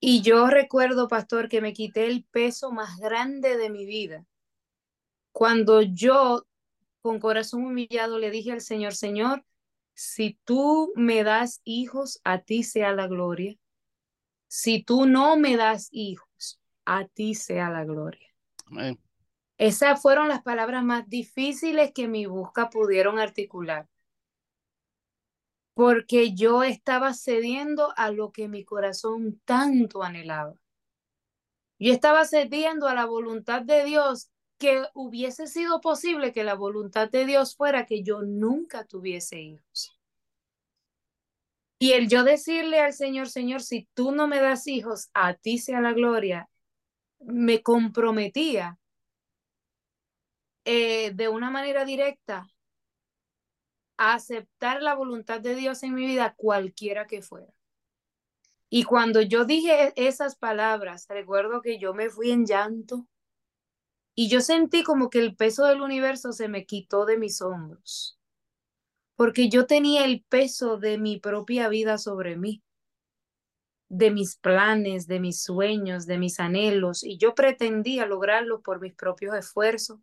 Speaker 1: Y yo recuerdo, pastor, que me quité el peso más grande de mi vida. Cuando yo, con corazón humillado, le dije al Señor, Señor, si tú me das hijos, a ti sea la gloria. Si tú no me das hijos, a ti sea la gloria.
Speaker 2: Amén.
Speaker 1: Esas fueron las palabras más difíciles que mi busca pudieron articular. Porque yo estaba cediendo a lo que mi corazón tanto anhelaba. Yo estaba cediendo a la voluntad de Dios que hubiese sido posible que la voluntad de Dios fuera que yo nunca tuviese hijos. Y el yo decirle al Señor, Señor, si tú no me das hijos, a ti sea la gloria, me comprometía eh, de una manera directa a aceptar la voluntad de Dios en mi vida, cualquiera que fuera. Y cuando yo dije esas palabras, recuerdo que yo me fui en llanto y yo sentí como que el peso del universo se me quitó de mis hombros, porque yo tenía el peso de mi propia vida sobre mí, de mis planes, de mis sueños, de mis anhelos, y yo pretendía lograrlo por mis propios esfuerzos,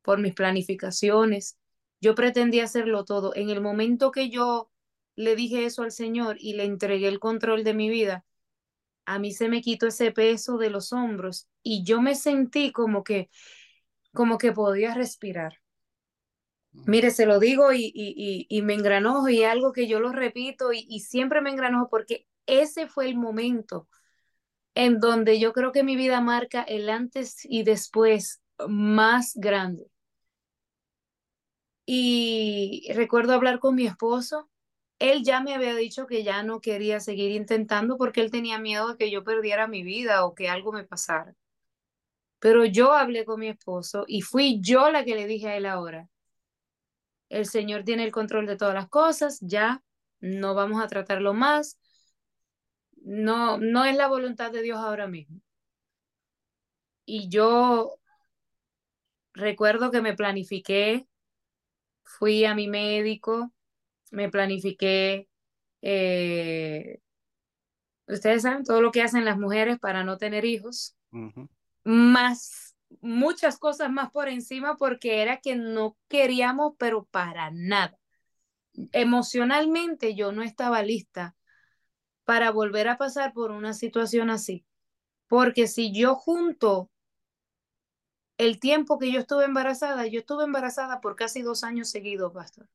Speaker 1: por mis planificaciones. Yo pretendía hacerlo todo. En el momento que yo le dije eso al Señor y le entregué el control de mi vida, a mí se me quitó ese peso de los hombros y yo me sentí como que, como que podía respirar. Mire, se lo digo y, y, y, me engranojo y algo que yo lo repito y, y siempre me engranojo porque ese fue el momento en donde yo creo que mi vida marca el antes y después más grande. Y recuerdo hablar con mi esposo él ya me había dicho que ya no quería seguir intentando porque él tenía miedo de que yo perdiera mi vida o que algo me pasara. Pero yo hablé con mi esposo y fui yo la que le dije a él ahora, el Señor tiene el control de todas las cosas, ya no vamos a tratarlo más, no, no es la voluntad de Dios ahora mismo. Y yo recuerdo que me planifiqué, fui a mi médico, me planifiqué, eh, ustedes saben todo lo que hacen las mujeres para no tener hijos, uh -huh. más muchas cosas más por encima porque era que no queríamos, pero para nada. Emocionalmente yo no estaba lista para volver a pasar por una situación así. Porque si yo junto el tiempo que yo estuve embarazada, yo estuve embarazada por casi dos años seguidos, pastor.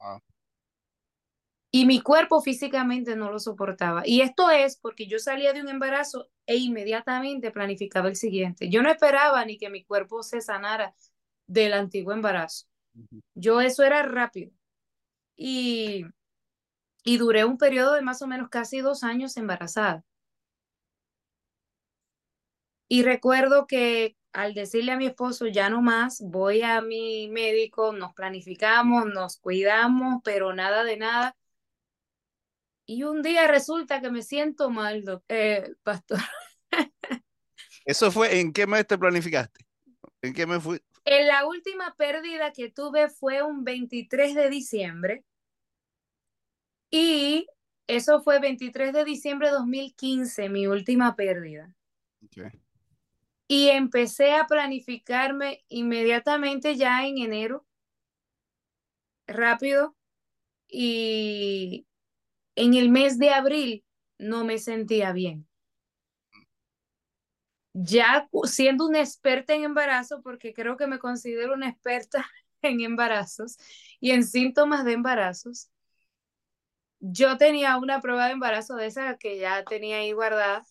Speaker 1: Ah. Y mi cuerpo físicamente no lo soportaba. Y esto es porque yo salía de un embarazo e inmediatamente planificaba el siguiente. Yo no esperaba ni que mi cuerpo se sanara del antiguo embarazo. Yo eso era rápido. Y, y duré un periodo de más o menos casi dos años embarazada. Y recuerdo que al decirle a mi esposo, ya no más, voy a mi médico, nos planificamos, nos cuidamos, pero nada de nada. Y un día resulta que me siento mal, eh, pastor.
Speaker 2: ¿Eso fue en qué mes te planificaste? ¿En qué me fui?
Speaker 1: En la última pérdida que tuve fue un 23 de diciembre. Y eso fue 23 de diciembre de 2015, mi última pérdida. Y empecé a planificarme inmediatamente ya en enero, rápido. Y en el mes de abril no me sentía bien. Ya siendo una experta en embarazo, porque creo que me considero una experta en embarazos y en síntomas de embarazos, yo tenía una prueba de embarazo de esa que ya tenía ahí guardada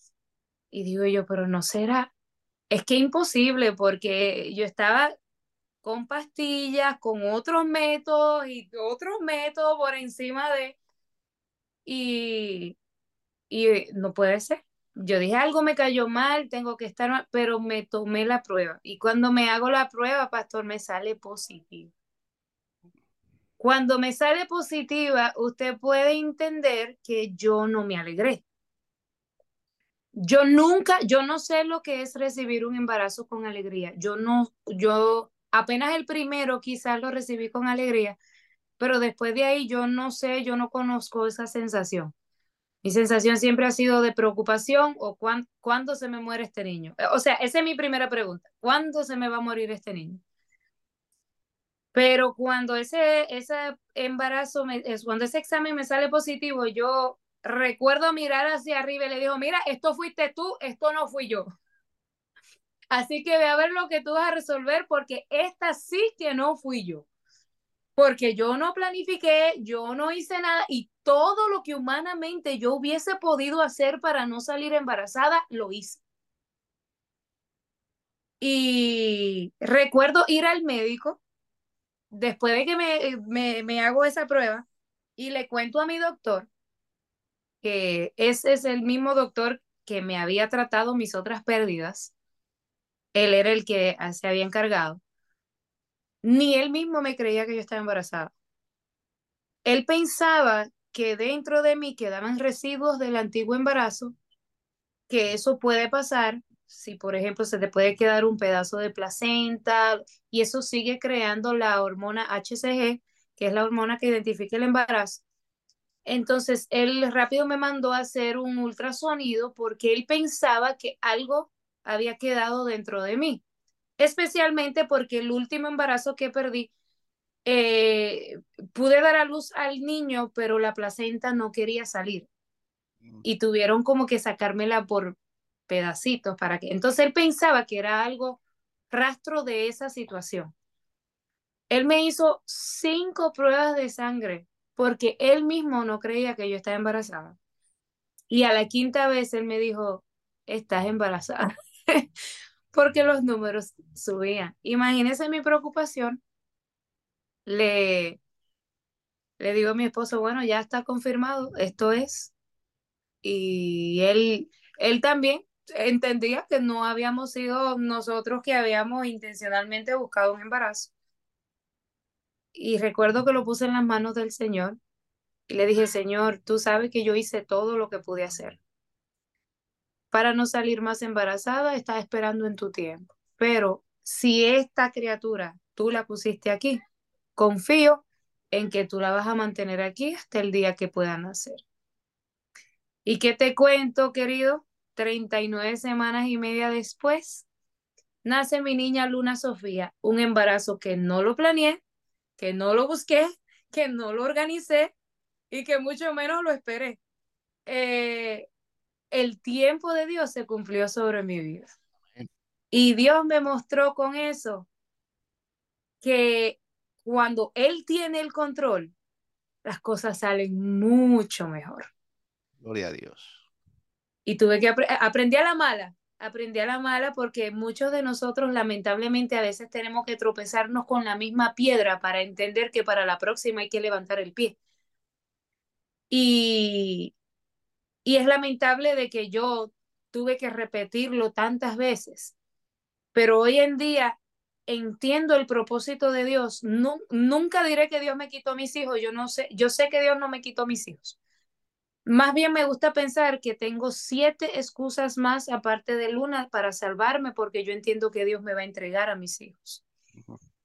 Speaker 1: y digo yo, pero no será, es que imposible porque yo estaba con pastillas, con otros métodos y otros métodos por encima de, y, y no puede ser. Yo dije, algo me cayó mal, tengo que estar mal, pero me tomé la prueba. Y cuando me hago la prueba, pastor, me sale positivo. Cuando me sale positiva, usted puede entender que yo no me alegré. Yo nunca, yo no sé lo que es recibir un embarazo con alegría. Yo no, yo apenas el primero quizás lo recibí con alegría, pero después de ahí yo no sé, yo no conozco esa sensación. Mi sensación siempre ha sido de preocupación o cuándo se me muere este niño. O sea, esa es mi primera pregunta. ¿Cuándo se me va a morir este niño? Pero cuando ese, ese embarazo, me, cuando ese examen me sale positivo, yo recuerdo mirar hacia arriba y le digo, mira, esto fuiste tú, esto no fui yo. Así que ve a ver lo que tú vas a resolver porque esta sí que no fui yo porque yo no planifiqué, yo no hice nada y todo lo que humanamente yo hubiese podido hacer para no salir embarazada, lo hice. Y recuerdo ir al médico después de que me, me, me hago esa prueba y le cuento a mi doctor que ese es el mismo doctor que me había tratado mis otras pérdidas. Él era el que se había encargado ni él mismo me creía que yo estaba embarazada. Él pensaba que dentro de mí quedaban residuos del antiguo embarazo, que eso puede pasar si, por ejemplo, se te puede quedar un pedazo de placenta y eso sigue creando la hormona HCG, que es la hormona que identifica el embarazo. Entonces, él rápido me mandó a hacer un ultrasonido porque él pensaba que algo había quedado dentro de mí especialmente porque el último embarazo que perdí, eh, pude dar a luz al niño, pero la placenta no quería salir. Mm. Y tuvieron como que sacármela por pedacitos para que... Entonces él pensaba que era algo rastro de esa situación. Él me hizo cinco pruebas de sangre porque él mismo no creía que yo estaba embarazada. Y a la quinta vez él me dijo, estás embarazada. porque los números subían. Imagínese mi preocupación. Le, le digo a mi esposo, bueno, ya está confirmado, esto es. Y él, él también entendía que no habíamos sido nosotros que habíamos intencionalmente buscado un embarazo. Y recuerdo que lo puse en las manos del Señor y le dije, Señor, tú sabes que yo hice todo lo que pude hacer para no salir más embarazada, estás esperando en tu tiempo. Pero si esta criatura tú la pusiste aquí, confío en que tú la vas a mantener aquí hasta el día que pueda nacer. ¿Y qué te cuento, querido? 39 semanas y media después, nace mi niña Luna Sofía, un embarazo que no lo planeé, que no lo busqué, que no lo organicé y que mucho menos lo esperé. Eh, el tiempo de Dios se cumplió sobre mi vida. Y Dios me mostró con eso que cuando Él tiene el control, las cosas salen mucho mejor.
Speaker 2: Gloria a Dios.
Speaker 1: Y tuve que aprender, aprendí a la mala, aprendí a la mala porque muchos de nosotros lamentablemente a veces tenemos que tropezarnos con la misma piedra para entender que para la próxima hay que levantar el pie. Y, y es lamentable de que yo tuve que repetirlo tantas veces, pero hoy en día entiendo el propósito de Dios. Nunca diré que Dios me quitó mis hijos, yo no sé, yo sé que Dios no me quitó mis hijos. Más bien me gusta pensar que tengo siete excusas más aparte de Luna para salvarme porque yo entiendo que Dios me va a entregar a mis hijos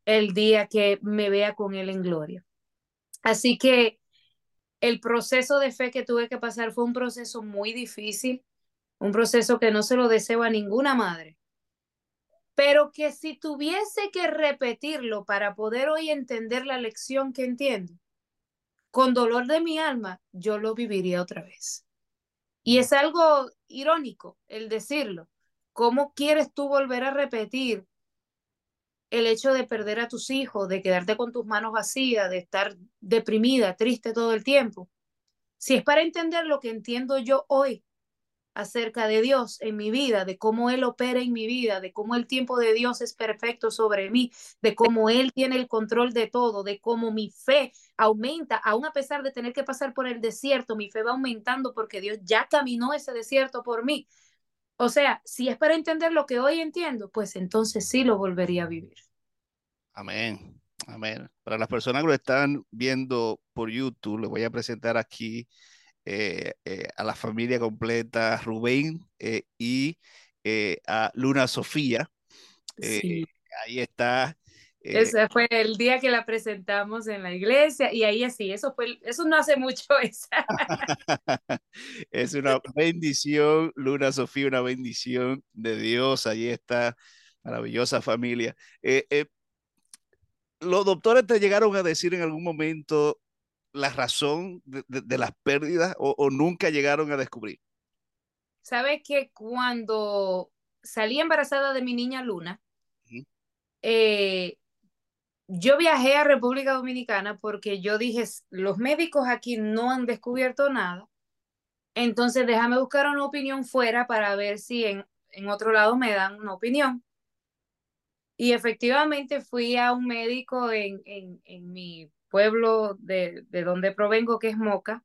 Speaker 1: el día que me vea con Él en gloria. Así que el proceso de fe que tuve que pasar fue un proceso muy difícil, un proceso que no se lo deseo a ninguna madre, pero que si tuviese que repetirlo para poder hoy entender la lección que entiendo, con dolor de mi alma, yo lo viviría otra vez. Y es algo irónico el decirlo. ¿Cómo quieres tú volver a repetir el hecho de perder a tus hijos, de quedarte con tus manos vacías, de estar deprimida, triste todo el tiempo. Si es para entender lo que entiendo yo hoy acerca de Dios en mi vida, de cómo Él opera en mi vida, de cómo el tiempo de Dios es perfecto sobre mí, de cómo Él tiene el control de todo, de cómo mi fe aumenta, aún a pesar de tener que pasar por el desierto, mi fe va aumentando porque Dios ya caminó ese desierto por mí. O sea, si es para entender lo que hoy entiendo, pues entonces sí lo volvería a vivir.
Speaker 2: Amén. Amén. Para las personas que lo están viendo por YouTube, les voy a presentar aquí eh, eh, a la familia completa, Rubén eh, y a Luna Sofía. Ahí está
Speaker 1: Ese fue el día que la presentamos en la iglesia y ahí así, eso fue, eso no hace mucho. Esa.
Speaker 2: es una bendición, Luna Sofía, una bendición de Dios. Allí está maravillosa familia. Los doctores te llegaron a decir en algún momento la razón de, las pérdidas o, nunca llegaron a descubrir.
Speaker 1: Sabes que cuando salí embarazada de mi niña Luna, eh, yo viajé a República Dominicana porque yo dije, los médicos aquí no han descubierto nada, entonces déjame buscar una opinión fuera para ver si en, en otro lado me dan una opinión. Y efectivamente fui a un médico en, en, en mi pueblo de, de, donde provengo, que es Moca,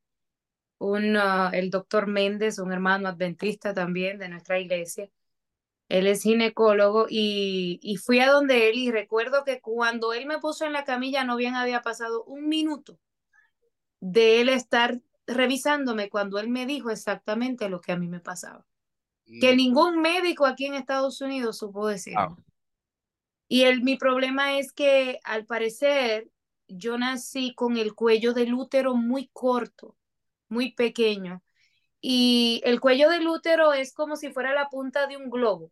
Speaker 1: un, uh, el doctor Méndez, un hermano adventista también de nuestra iglesia. Él es ginecólogo y, y, fui a donde él y recuerdo que cuando él me puso en la camilla no bien había pasado un minuto de él estar revisándome cuando él me dijo exactamente lo que a mí me pasaba. Que ningún médico aquí en Estados Unidos supo decir. Y el, mi problema es que al parecer yo nací con el cuello del útero muy corto, muy pequeño. Y el cuello del útero es como si fuera la punta de un globo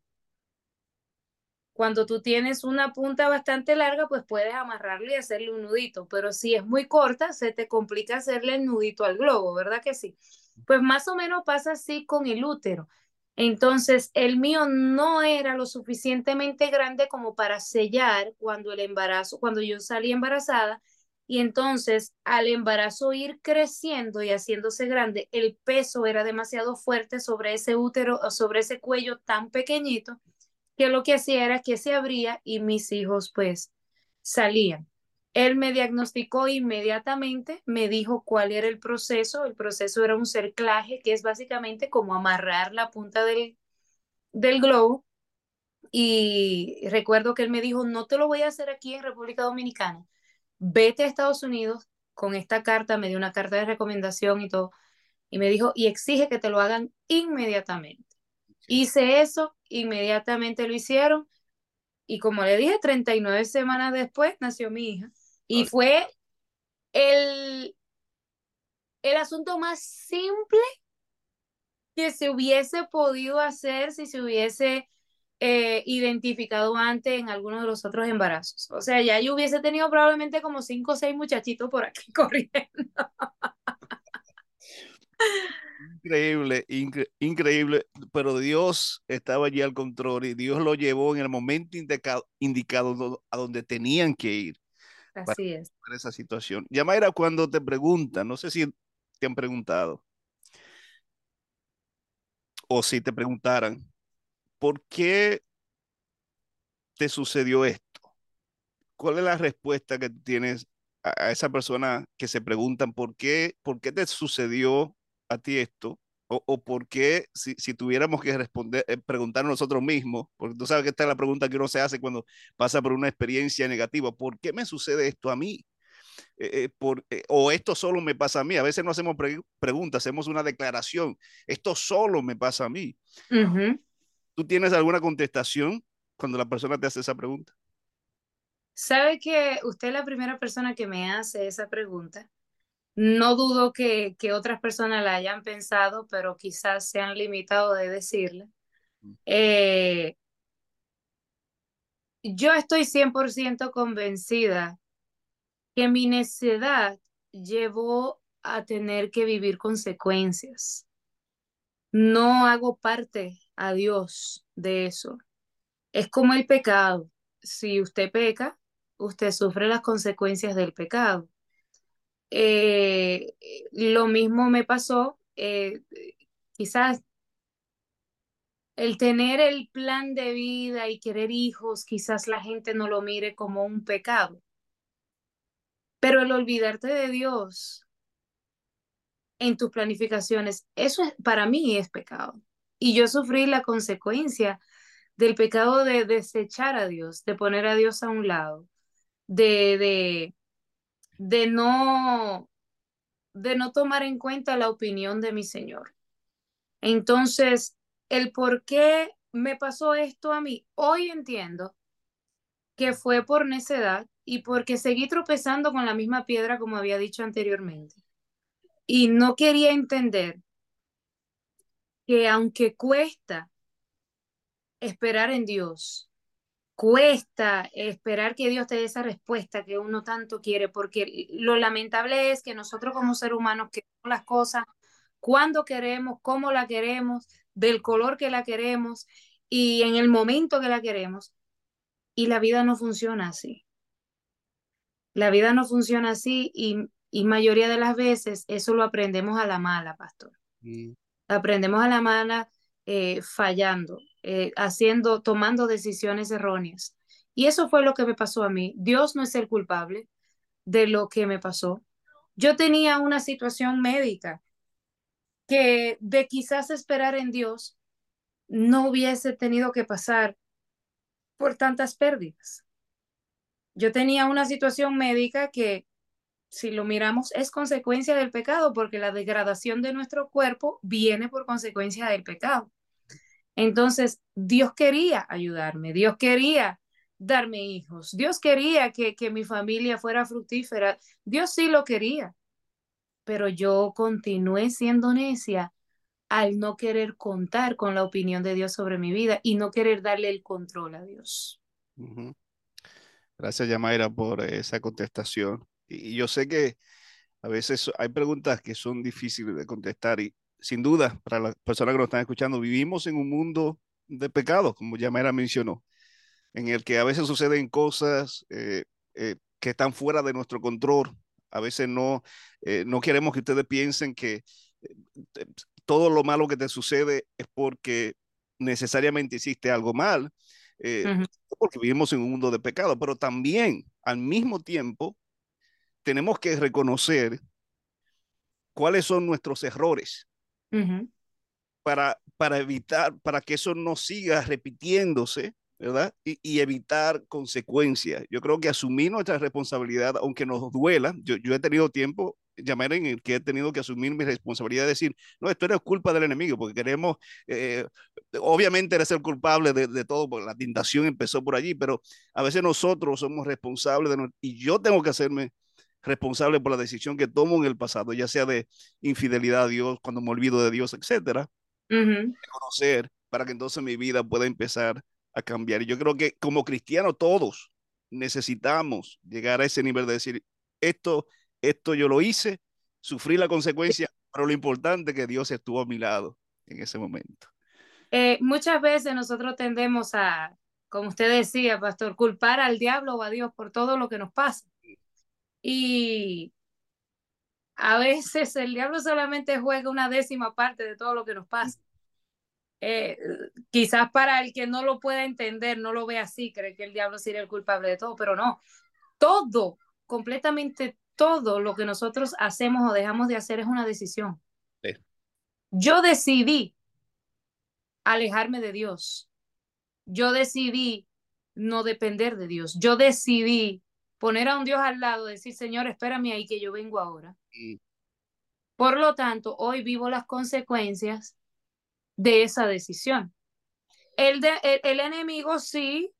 Speaker 1: cuando tú tienes una punta bastante larga, pues puedes amarrarle y hacerle un nudito, pero si es muy corta, se te complica hacerle el nudito al globo, ¿verdad que sí? Pues más o menos pasa así con el útero. Entonces, el mío no era lo suficientemente grande como para sellar cuando el embarazo, cuando yo salí embarazada, y entonces al embarazo ir creciendo y haciéndose grande, el peso era demasiado fuerte sobre ese útero sobre ese cuello tan pequeñito que lo que hacía era que se abría y mis hijos pues salían. Él me diagnosticó inmediatamente, me dijo cuál era el proceso. El proceso era un cerclaje, que es básicamente como amarrar la punta del, del globo. Y recuerdo que él me dijo, no te lo voy a hacer aquí en República Dominicana. Vete a Estados Unidos con esta carta, me dio una carta de recomendación y todo. Y me dijo, y exige que te lo hagan inmediatamente. Hice eso, inmediatamente lo hicieron y como le dije, 39 semanas después nació mi hija. Y fue el, el asunto más simple que se hubiese podido hacer si se hubiese eh, identificado antes en algunos de los otros embarazos. O sea, ya yo hubiese tenido probablemente como cinco o seis muchachitos por aquí corriendo.
Speaker 2: Increíble, incre increíble, pero Dios estaba allí al control y Dios lo llevó en el momento indicado, indicado a donde tenían que ir.
Speaker 1: Así es.
Speaker 2: Esa situación. Yamaira, cuando te preguntan, no sé si te han preguntado, o si te preguntaran, ¿por qué te sucedió esto? ¿Cuál es la respuesta que tienes a, a esa persona que se preguntan por qué, por qué te sucedió a ti esto? O, o por qué, si, si, tuviéramos que responder, eh, preguntar nosotros mismos, porque tú sabes que esta es la pregunta que uno se hace cuando pasa por una experiencia negativa, ¿por qué me sucede esto a mí? Eh, eh, por, eh, o esto solo me pasa a mí. A veces no hacemos pre preguntas, hacemos una declaración. Esto solo me pasa a mí. Uh -huh. ¿Tú tienes alguna contestación cuando la persona te hace esa pregunta?
Speaker 1: Sabe que usted es la primera persona que me hace esa pregunta. No dudo que, que otras personas la hayan pensado, pero quizás se han limitado de decirla. Eh, yo estoy 100% convencida que mi necedad llevó a tener que vivir consecuencias. No hago parte a Dios de eso. Es como el pecado. Si usted peca, usted sufre las consecuencias del pecado. Eh, lo mismo me pasó, eh, quizás el tener el plan de vida y querer hijos, quizás la gente no lo mire como un pecado. Pero el olvidarte de Dios en tus planificaciones, eso es, para mí es pecado. Y yo sufrí la consecuencia del pecado de desechar a Dios, de poner a Dios a un lado, de, de, de, no, de no tomar en cuenta la opinión de mi Señor. Entonces, el por qué me pasó esto a mí, hoy entiendo que fue por necedad y porque seguí tropezando con la misma piedra como había dicho anteriormente. Y no quería entender que aunque cuesta esperar en Dios, cuesta esperar que Dios te dé esa respuesta que uno tanto quiere, porque lo lamentable es que nosotros como seres humanos queremos las cosas cuando queremos, cómo la queremos, del color que la queremos y en el momento que la queremos. Y la vida no funciona así. La vida no funciona así y, y mayoría de las veces eso lo aprendemos a la mala, pastor. Mm. Aprendemos a la mala eh, fallando, eh, haciendo, tomando decisiones erróneas. Y eso fue lo que me pasó a mí. Dios no es el culpable de lo que me pasó. Yo tenía una situación médica que de quizás esperar en Dios no hubiese tenido que pasar por tantas pérdidas. Yo tenía una situación médica que, si lo miramos, es consecuencia del pecado, porque la degradación de nuestro cuerpo viene por consecuencia del pecado. Entonces, Dios quería ayudarme, Dios quería darme hijos, Dios quería que, que mi familia fuera fructífera, Dios sí lo quería, pero yo continué siendo necia al no querer contar con la opinión de Dios sobre mi vida y no querer darle el control a Dios.
Speaker 2: Uh -huh. Gracias, Yamaira, por esa contestación. Y yo sé que a veces hay preguntas que son difíciles de contestar y sin duda, para las personas que nos están escuchando, vivimos en un mundo de pecado, como Yamaira mencionó, en el que a veces suceden cosas eh, eh, que están fuera de nuestro control. A veces no, eh, no queremos que ustedes piensen que todo lo malo que te sucede es porque necesariamente hiciste algo mal, uh -huh. porque vivimos en un mundo de pecado, pero también al mismo tiempo tenemos que reconocer cuáles son nuestros errores para, para evitar, para que eso no siga repitiéndose, ¿verdad? Y, evitar consecuencias. Yo creo que asumir nuestra responsabilidad, aunque nos duela, yo, yo he tenido tiempo llamar en el que he tenido que asumir mi responsabilidad de decir, no, esto era culpa del enemigo, porque queremos, eh, obviamente eres el culpable de, de, todo, porque la tentación empezó por allí, pero a veces nosotros somos responsables de, y yo tengo que hacerme responsable por la decisión que tomo en el pasado, ya sea de infidelidad a Dios, cuando me olvido de Dios, etcétera, uh -huh. conocer para que entonces mi vida pueda empezar a cambiar. Y yo creo que como cristianos todos necesitamos llegar a ese nivel de decir, esto, esto yo lo hice, sufrí la consecuencia, pero lo importante es que Dios estuvo a mi lado en ese momento.
Speaker 1: Eh, muchas veces nosotros tendemos a, como usted decía, pastor, culpar al diablo o a Dios por todo lo que nos pasa. Y a veces el diablo solamente juega una décima parte de todo lo que nos pasa. Eh, quizás para el que no lo pueda entender, no lo ve así, cree que el diablo sería el culpable de todo, pero no. Todo, completamente todo lo que nosotros hacemos o dejamos de hacer es una decisión. Sí. Yo decidí alejarme de Dios. Yo decidí no depender de Dios. Yo decidí poner a un Dios al lado, decir, Señor, espérame ahí que yo vengo ahora. Por lo tanto, hoy vivo las consecuencias de esa decisión. El, de, el, enemigo sí,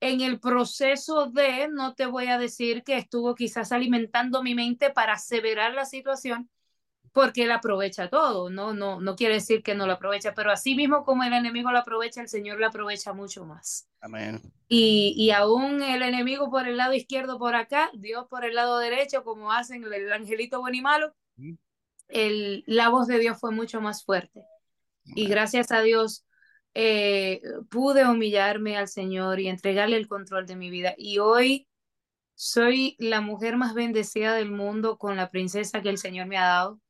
Speaker 1: en el proceso de, no te voy a decir que estuvo quizás alimentando mi mente para aseverar la situación, porque él aprovecha todo, no, no, no quiere decir que no lo aprovecha, pero así mismo como el enemigo lo aprovecha, el Señor lo aprovecha mucho más.
Speaker 2: Amén.
Speaker 1: Y, y aún el enemigo por el lado izquierdo por acá, Dios por el lado derecho, como hacen el angelito bueno y malo, el, la voz de Dios fue mucho más fuerte. Y gracias a Dios eh, pude humillarme al Señor y entregarle el control de mi vida. Y hoy soy la mujer más bendecida del mundo con la princesa que el Señor me ha dado.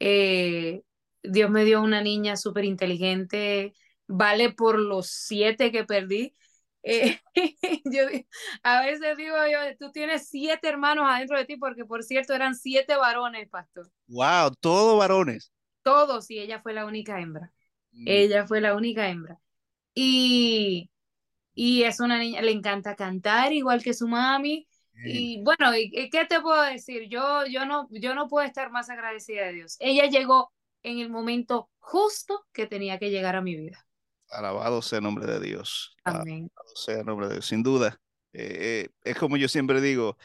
Speaker 1: Eh, Dios me dio una niña súper inteligente, vale por los siete que perdí. Eh, yo a veces digo yo, tú tienes siete hermanos adentro de ti, porque por cierto eran siete varones, pastor.
Speaker 2: Wow, todos varones.
Speaker 1: Todos, y ella fue la única hembra. Mm. Ella fue la única hembra. Y, y es una niña, le encanta cantar igual que su mami. Y bueno, ¿qué te puedo decir? Yo, yo, no, yo no puedo estar más agradecida de Dios. Ella llegó en el momento justo que tenía que llegar a mi vida.
Speaker 2: Alabado sea el nombre de Dios.
Speaker 1: Amén.
Speaker 2: Alabado sea el nombre de Dios. Sin duda. Eh, eh, es como yo siempre digo,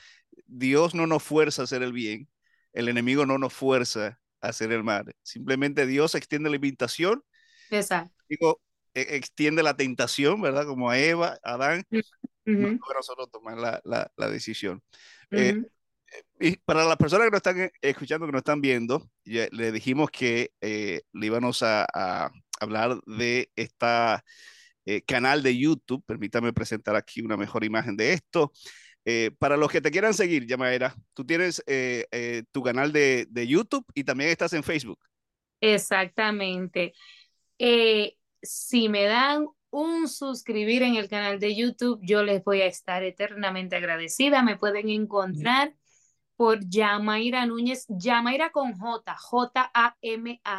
Speaker 2: Dios no nos fuerza a hacer el bien, el enemigo no nos fuerza a hacer el mal. Simplemente Dios extiende la invitación.
Speaker 1: Exacto.
Speaker 2: Digo, e, extiende la tentación, ¿verdad? Como a Eva, a Adán. Uh nosotros tomar la, la, la decisión. Eh, y para las personas que nos están escuchando, que nos están viendo, le dijimos que le íbamos a, a hablar de esta eh, canal de YouTube. Permítame presentar aquí una mejor imagen de esto. Eh, para los que te quieran seguir, Yamaera, tú tienes eh, tu canal de, de, YouTube y también estás en Facebook.
Speaker 1: Exactamente. si me dan un suscribir en el canal de YouTube, yo les voy a estar eternamente agradecida. Me pueden encontrar por Yamaira Núñez, Yamaira con J, J-A-M-A-Y-R-A.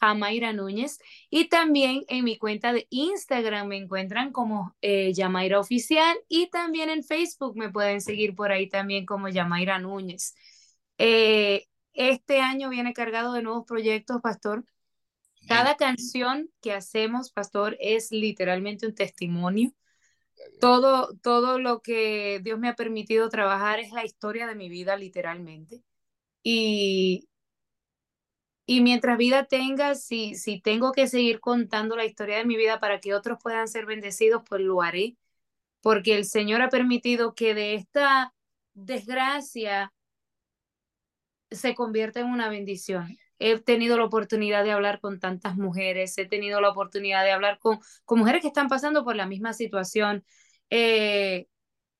Speaker 1: Jamaira Núñez. Y también en mi cuenta de Instagram me encuentran como eh, Yamaira Oficial y también en Facebook me pueden seguir por ahí también como Yamaira Núñez. Eh, este año viene cargado de nuevos proyectos, Pastor. Cada canción que hacemos, Pastor, es literalmente un testimonio. Todo, todo lo que Dios me ha permitido trabajar es la historia de mi vida, literalmente. Y, y mientras vida tenga, si, si tengo que seguir contando la historia de mi vida para que otros puedan ser bendecidos, pues lo haré, porque el Señor ha permitido que de esta desgracia se convierta en una bendición. He tenido la oportunidad de hablar con tantas mujeres, he tenido la oportunidad de hablar con, con mujeres que están pasando por la misma situación. Eh,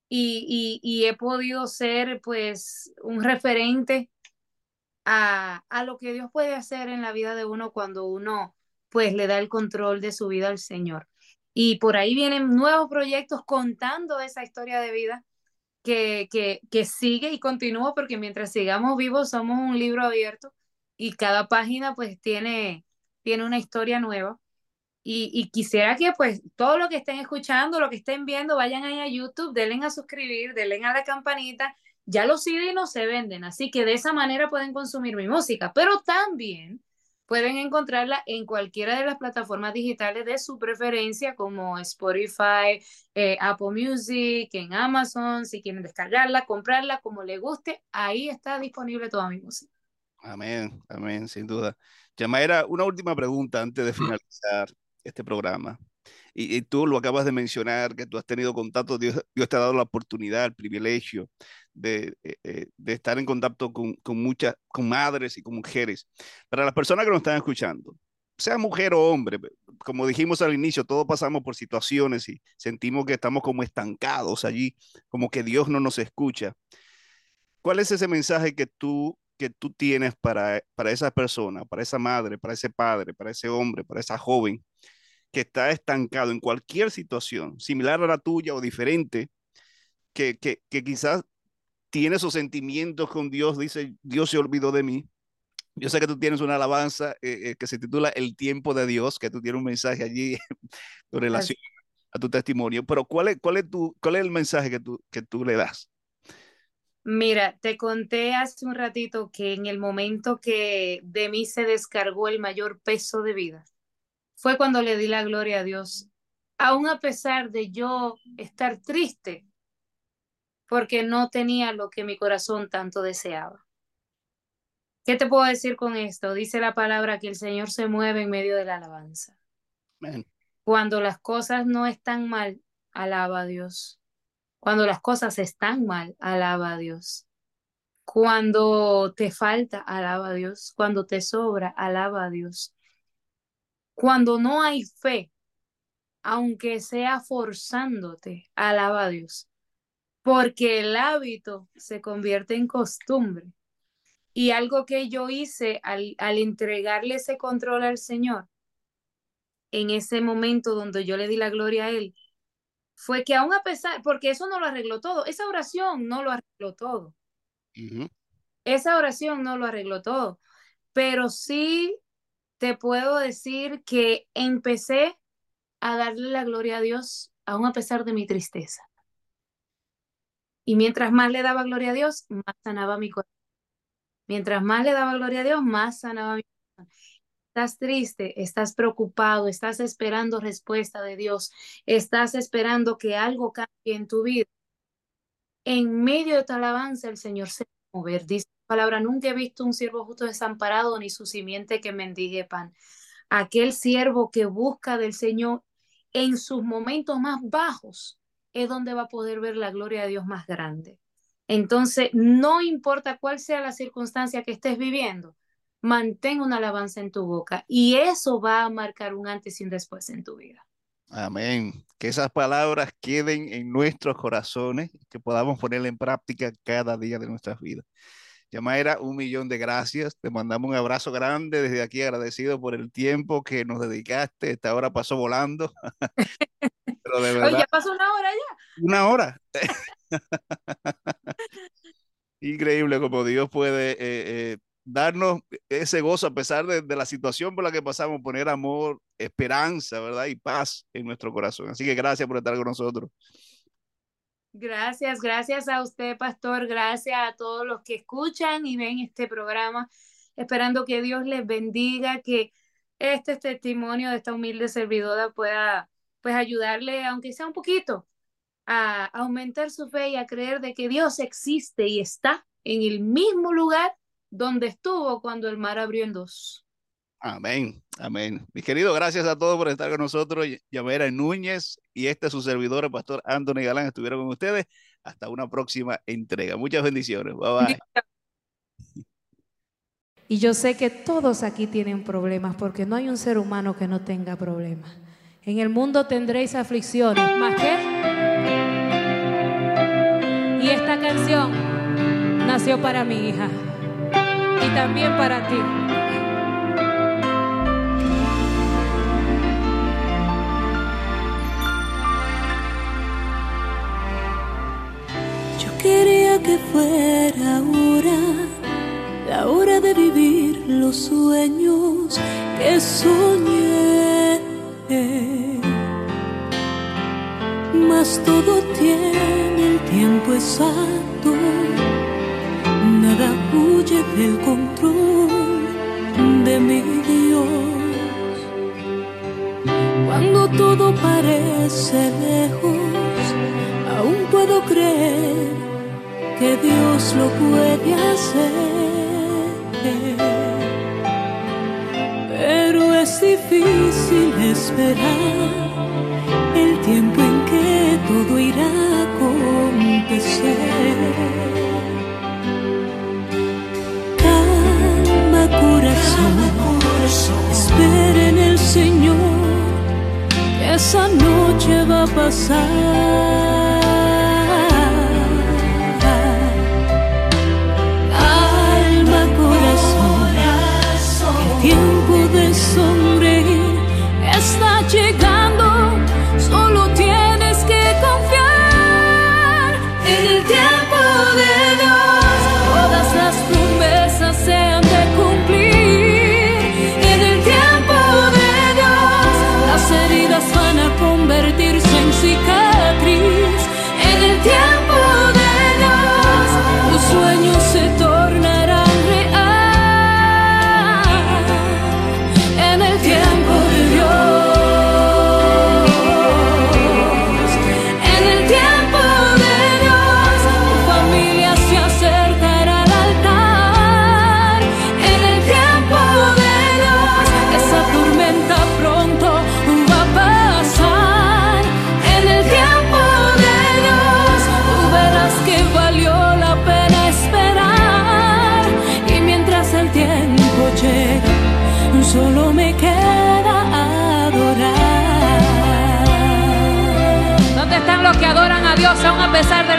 Speaker 1: y, y, y he podido ser pues un referente a, a lo que Dios puede hacer en la vida de uno cuando uno pues le da el control de su vida al Señor. Y por ahí vienen nuevos proyectos contando esa historia de vida que, que, que sigue y continúa porque mientras sigamos vivos somos un libro abierto y cada página pues tiene, tiene una historia nueva. Y, y, quisiera que pues todo lo que estén escuchando, lo que estén viendo, vayan ahí a YouTube, denle a suscribir, denle a la campanita ya los CD no se venden, así que de esa manera pueden consumir mi música, pero también pueden encontrarla en cualquiera de las plataformas digitales de su preferencia, como Spotify, eh, Apple Music, en Amazon, si quieren descargarla, comprarla, como le guste, ahí está disponible toda mi música.
Speaker 2: Amén, amén, sin duda. Yamaira, una última pregunta antes de finalizar. este programa. Y, tú lo acabas de mencionar, que tú has tenido contacto, Dios, Dios te ha dado la oportunidad, el privilegio de, eh, eh, estar en contacto con, con, muchas, con madres y con mujeres. Para las personas que nos están escuchando, sea mujer o hombre, como dijimos al inicio, todos pasamos por situaciones y sentimos que estamos como estancados allí, como que Dios no nos escucha. ¿Cuál es ese mensaje que tú que tú tienes para, para esa persona, para esa madre, para ese padre, para ese hombre, para esa joven que está estancado en cualquier situación, similar a la tuya o diferente, que, que, que quizás tiene esos sentimientos con Dios, dice, Dios se olvidó de mí. Yo sé que tú tienes una alabanza eh, eh, que se titula El tiempo de Dios, que tú tienes un mensaje allí con relación a tu testimonio, pero ¿cuál es, cuál es, tu, cuál es el mensaje que tú, que tú le das?
Speaker 1: Mira, te conté hace un ratito que en el momento que de mí se descargó el mayor peso de vida, fue cuando le di la gloria a Dios, aún a pesar de yo estar triste, porque no tenía lo que mi corazón tanto deseaba. ¿Qué te puedo decir con esto? Dice la palabra que el Señor se mueve en medio de la alabanza. Cuando las cosas no están mal, alaba a Dios. Cuando las cosas están mal, alaba a Dios. Cuando te falta, alaba a Dios. Cuando te sobra, alaba a Dios. Cuando no hay fe, aunque sea forzándote, alaba a Dios. Porque el hábito se convierte en costumbre. Y algo que yo hice al, al entregarle ese control al Señor, en ese momento donde yo le di la gloria a Él, fue que aún a pesar, porque eso no lo arregló todo, esa oración no lo arregló todo. Esa oración no lo arregló todo, pero sí te puedo decir que empecé a darle la gloria a Dios aún a pesar de mi tristeza. Y mientras más le daba gloria a Dios, más sanaba mi corazón. Mientras más le daba gloria a Dios, más sanaba mi corazón estás triste, estás preocupado, estás esperando respuesta de Dios, estás esperando que algo cambie en tu vida. En medio de tu alabanza, el Señor se va a mover. Dice la palabra, nunca he visto un siervo justo desamparado ni su simiente que mendigue pan. Aquel siervo que busca del Señor en sus momentos más bajos es donde va a poder ver la gloria de Dios más grande. Entonces, no importa cuál sea la circunstancia que estés viviendo, mantén una alabanza en tu boca y eso va a marcar un antes y un después en tu vida.
Speaker 2: Amén. Que esas palabras queden en nuestros corazones, que podamos ponerla en práctica cada día de nuestras vidas. Yamaira, un millón de gracias. Te mandamos un abrazo grande desde aquí, agradecido por el tiempo que nos dedicaste. Esta hora pasó volando.
Speaker 1: Pero de verdad. ya pasó una hora ya.
Speaker 2: Una hora. Increíble como Dios puede eh, eh, darnos ese gozo a pesar de, la situación por la que pasamos, poner amor, esperanza, ¿verdad? Y paz en nuestro corazón. Así que gracias por estar con nosotros.
Speaker 1: Gracias, gracias a usted, pastor. Gracias a todos los que escuchan y ven este programa. Esperando que Dios les bendiga, que este testimonio de esta humilde servidora pueda pues ayudarle, aunque sea un poquito, a aumentar su fe y a creer de que Dios existe y está en el mismo lugar donde estuvo cuando el mar abrió en dos.
Speaker 2: Amén, amén. Mi querido, gracias a todos por estar con nosotros. Llamera Núñez y este su servidor, el pastor Anthony Galán, estuvieron con ustedes. Hasta una próxima entrega. Muchas bendiciones. Bye bye.
Speaker 1: Y yo sé que todos aquí tienen problemas porque no hay un ser humano que no tenga problemas. En el mundo tendréis aflicciones, ¿más qué? Y esta canción nació para mi hija y también para ti.
Speaker 3: Yo quería que fuera ahora la hora de vivir los sueños que soñé. Mas todo tiene el tiempo exacto nada huye del control de mi Dios. Cuando todo parece lejos, aún puedo creer que Dios lo puede hacer. Pero es difícil esperar el tiempo en que todo irá a acontecer. Espera en el Señor, que esa noche va a pasar.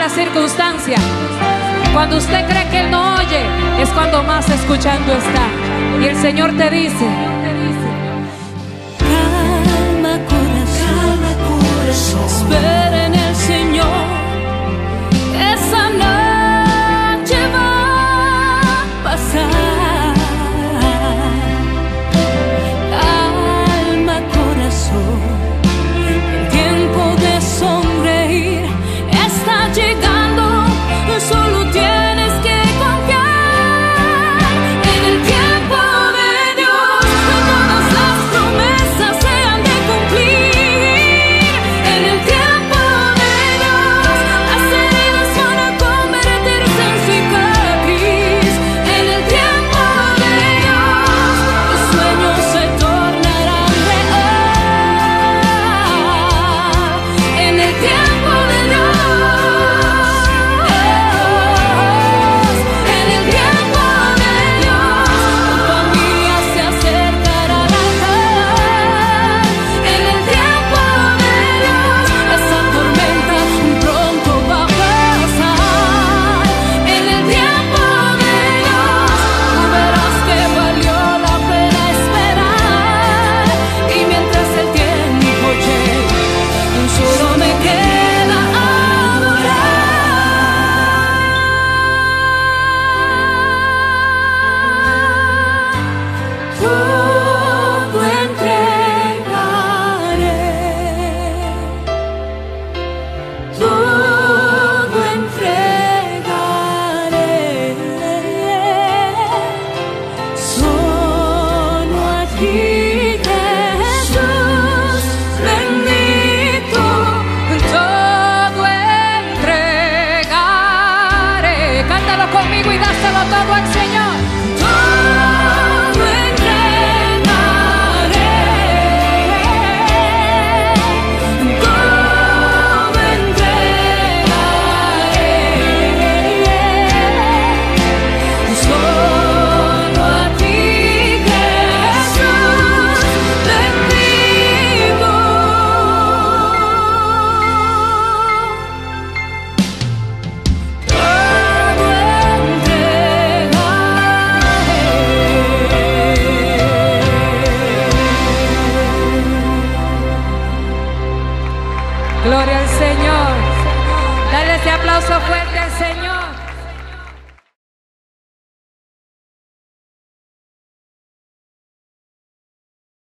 Speaker 4: circunstancia. Cuando usted cree que Él no oye, es cuando más escuchando está. Y el Señor te dice,
Speaker 3: calma corazón, calma corazón.
Speaker 4: espera.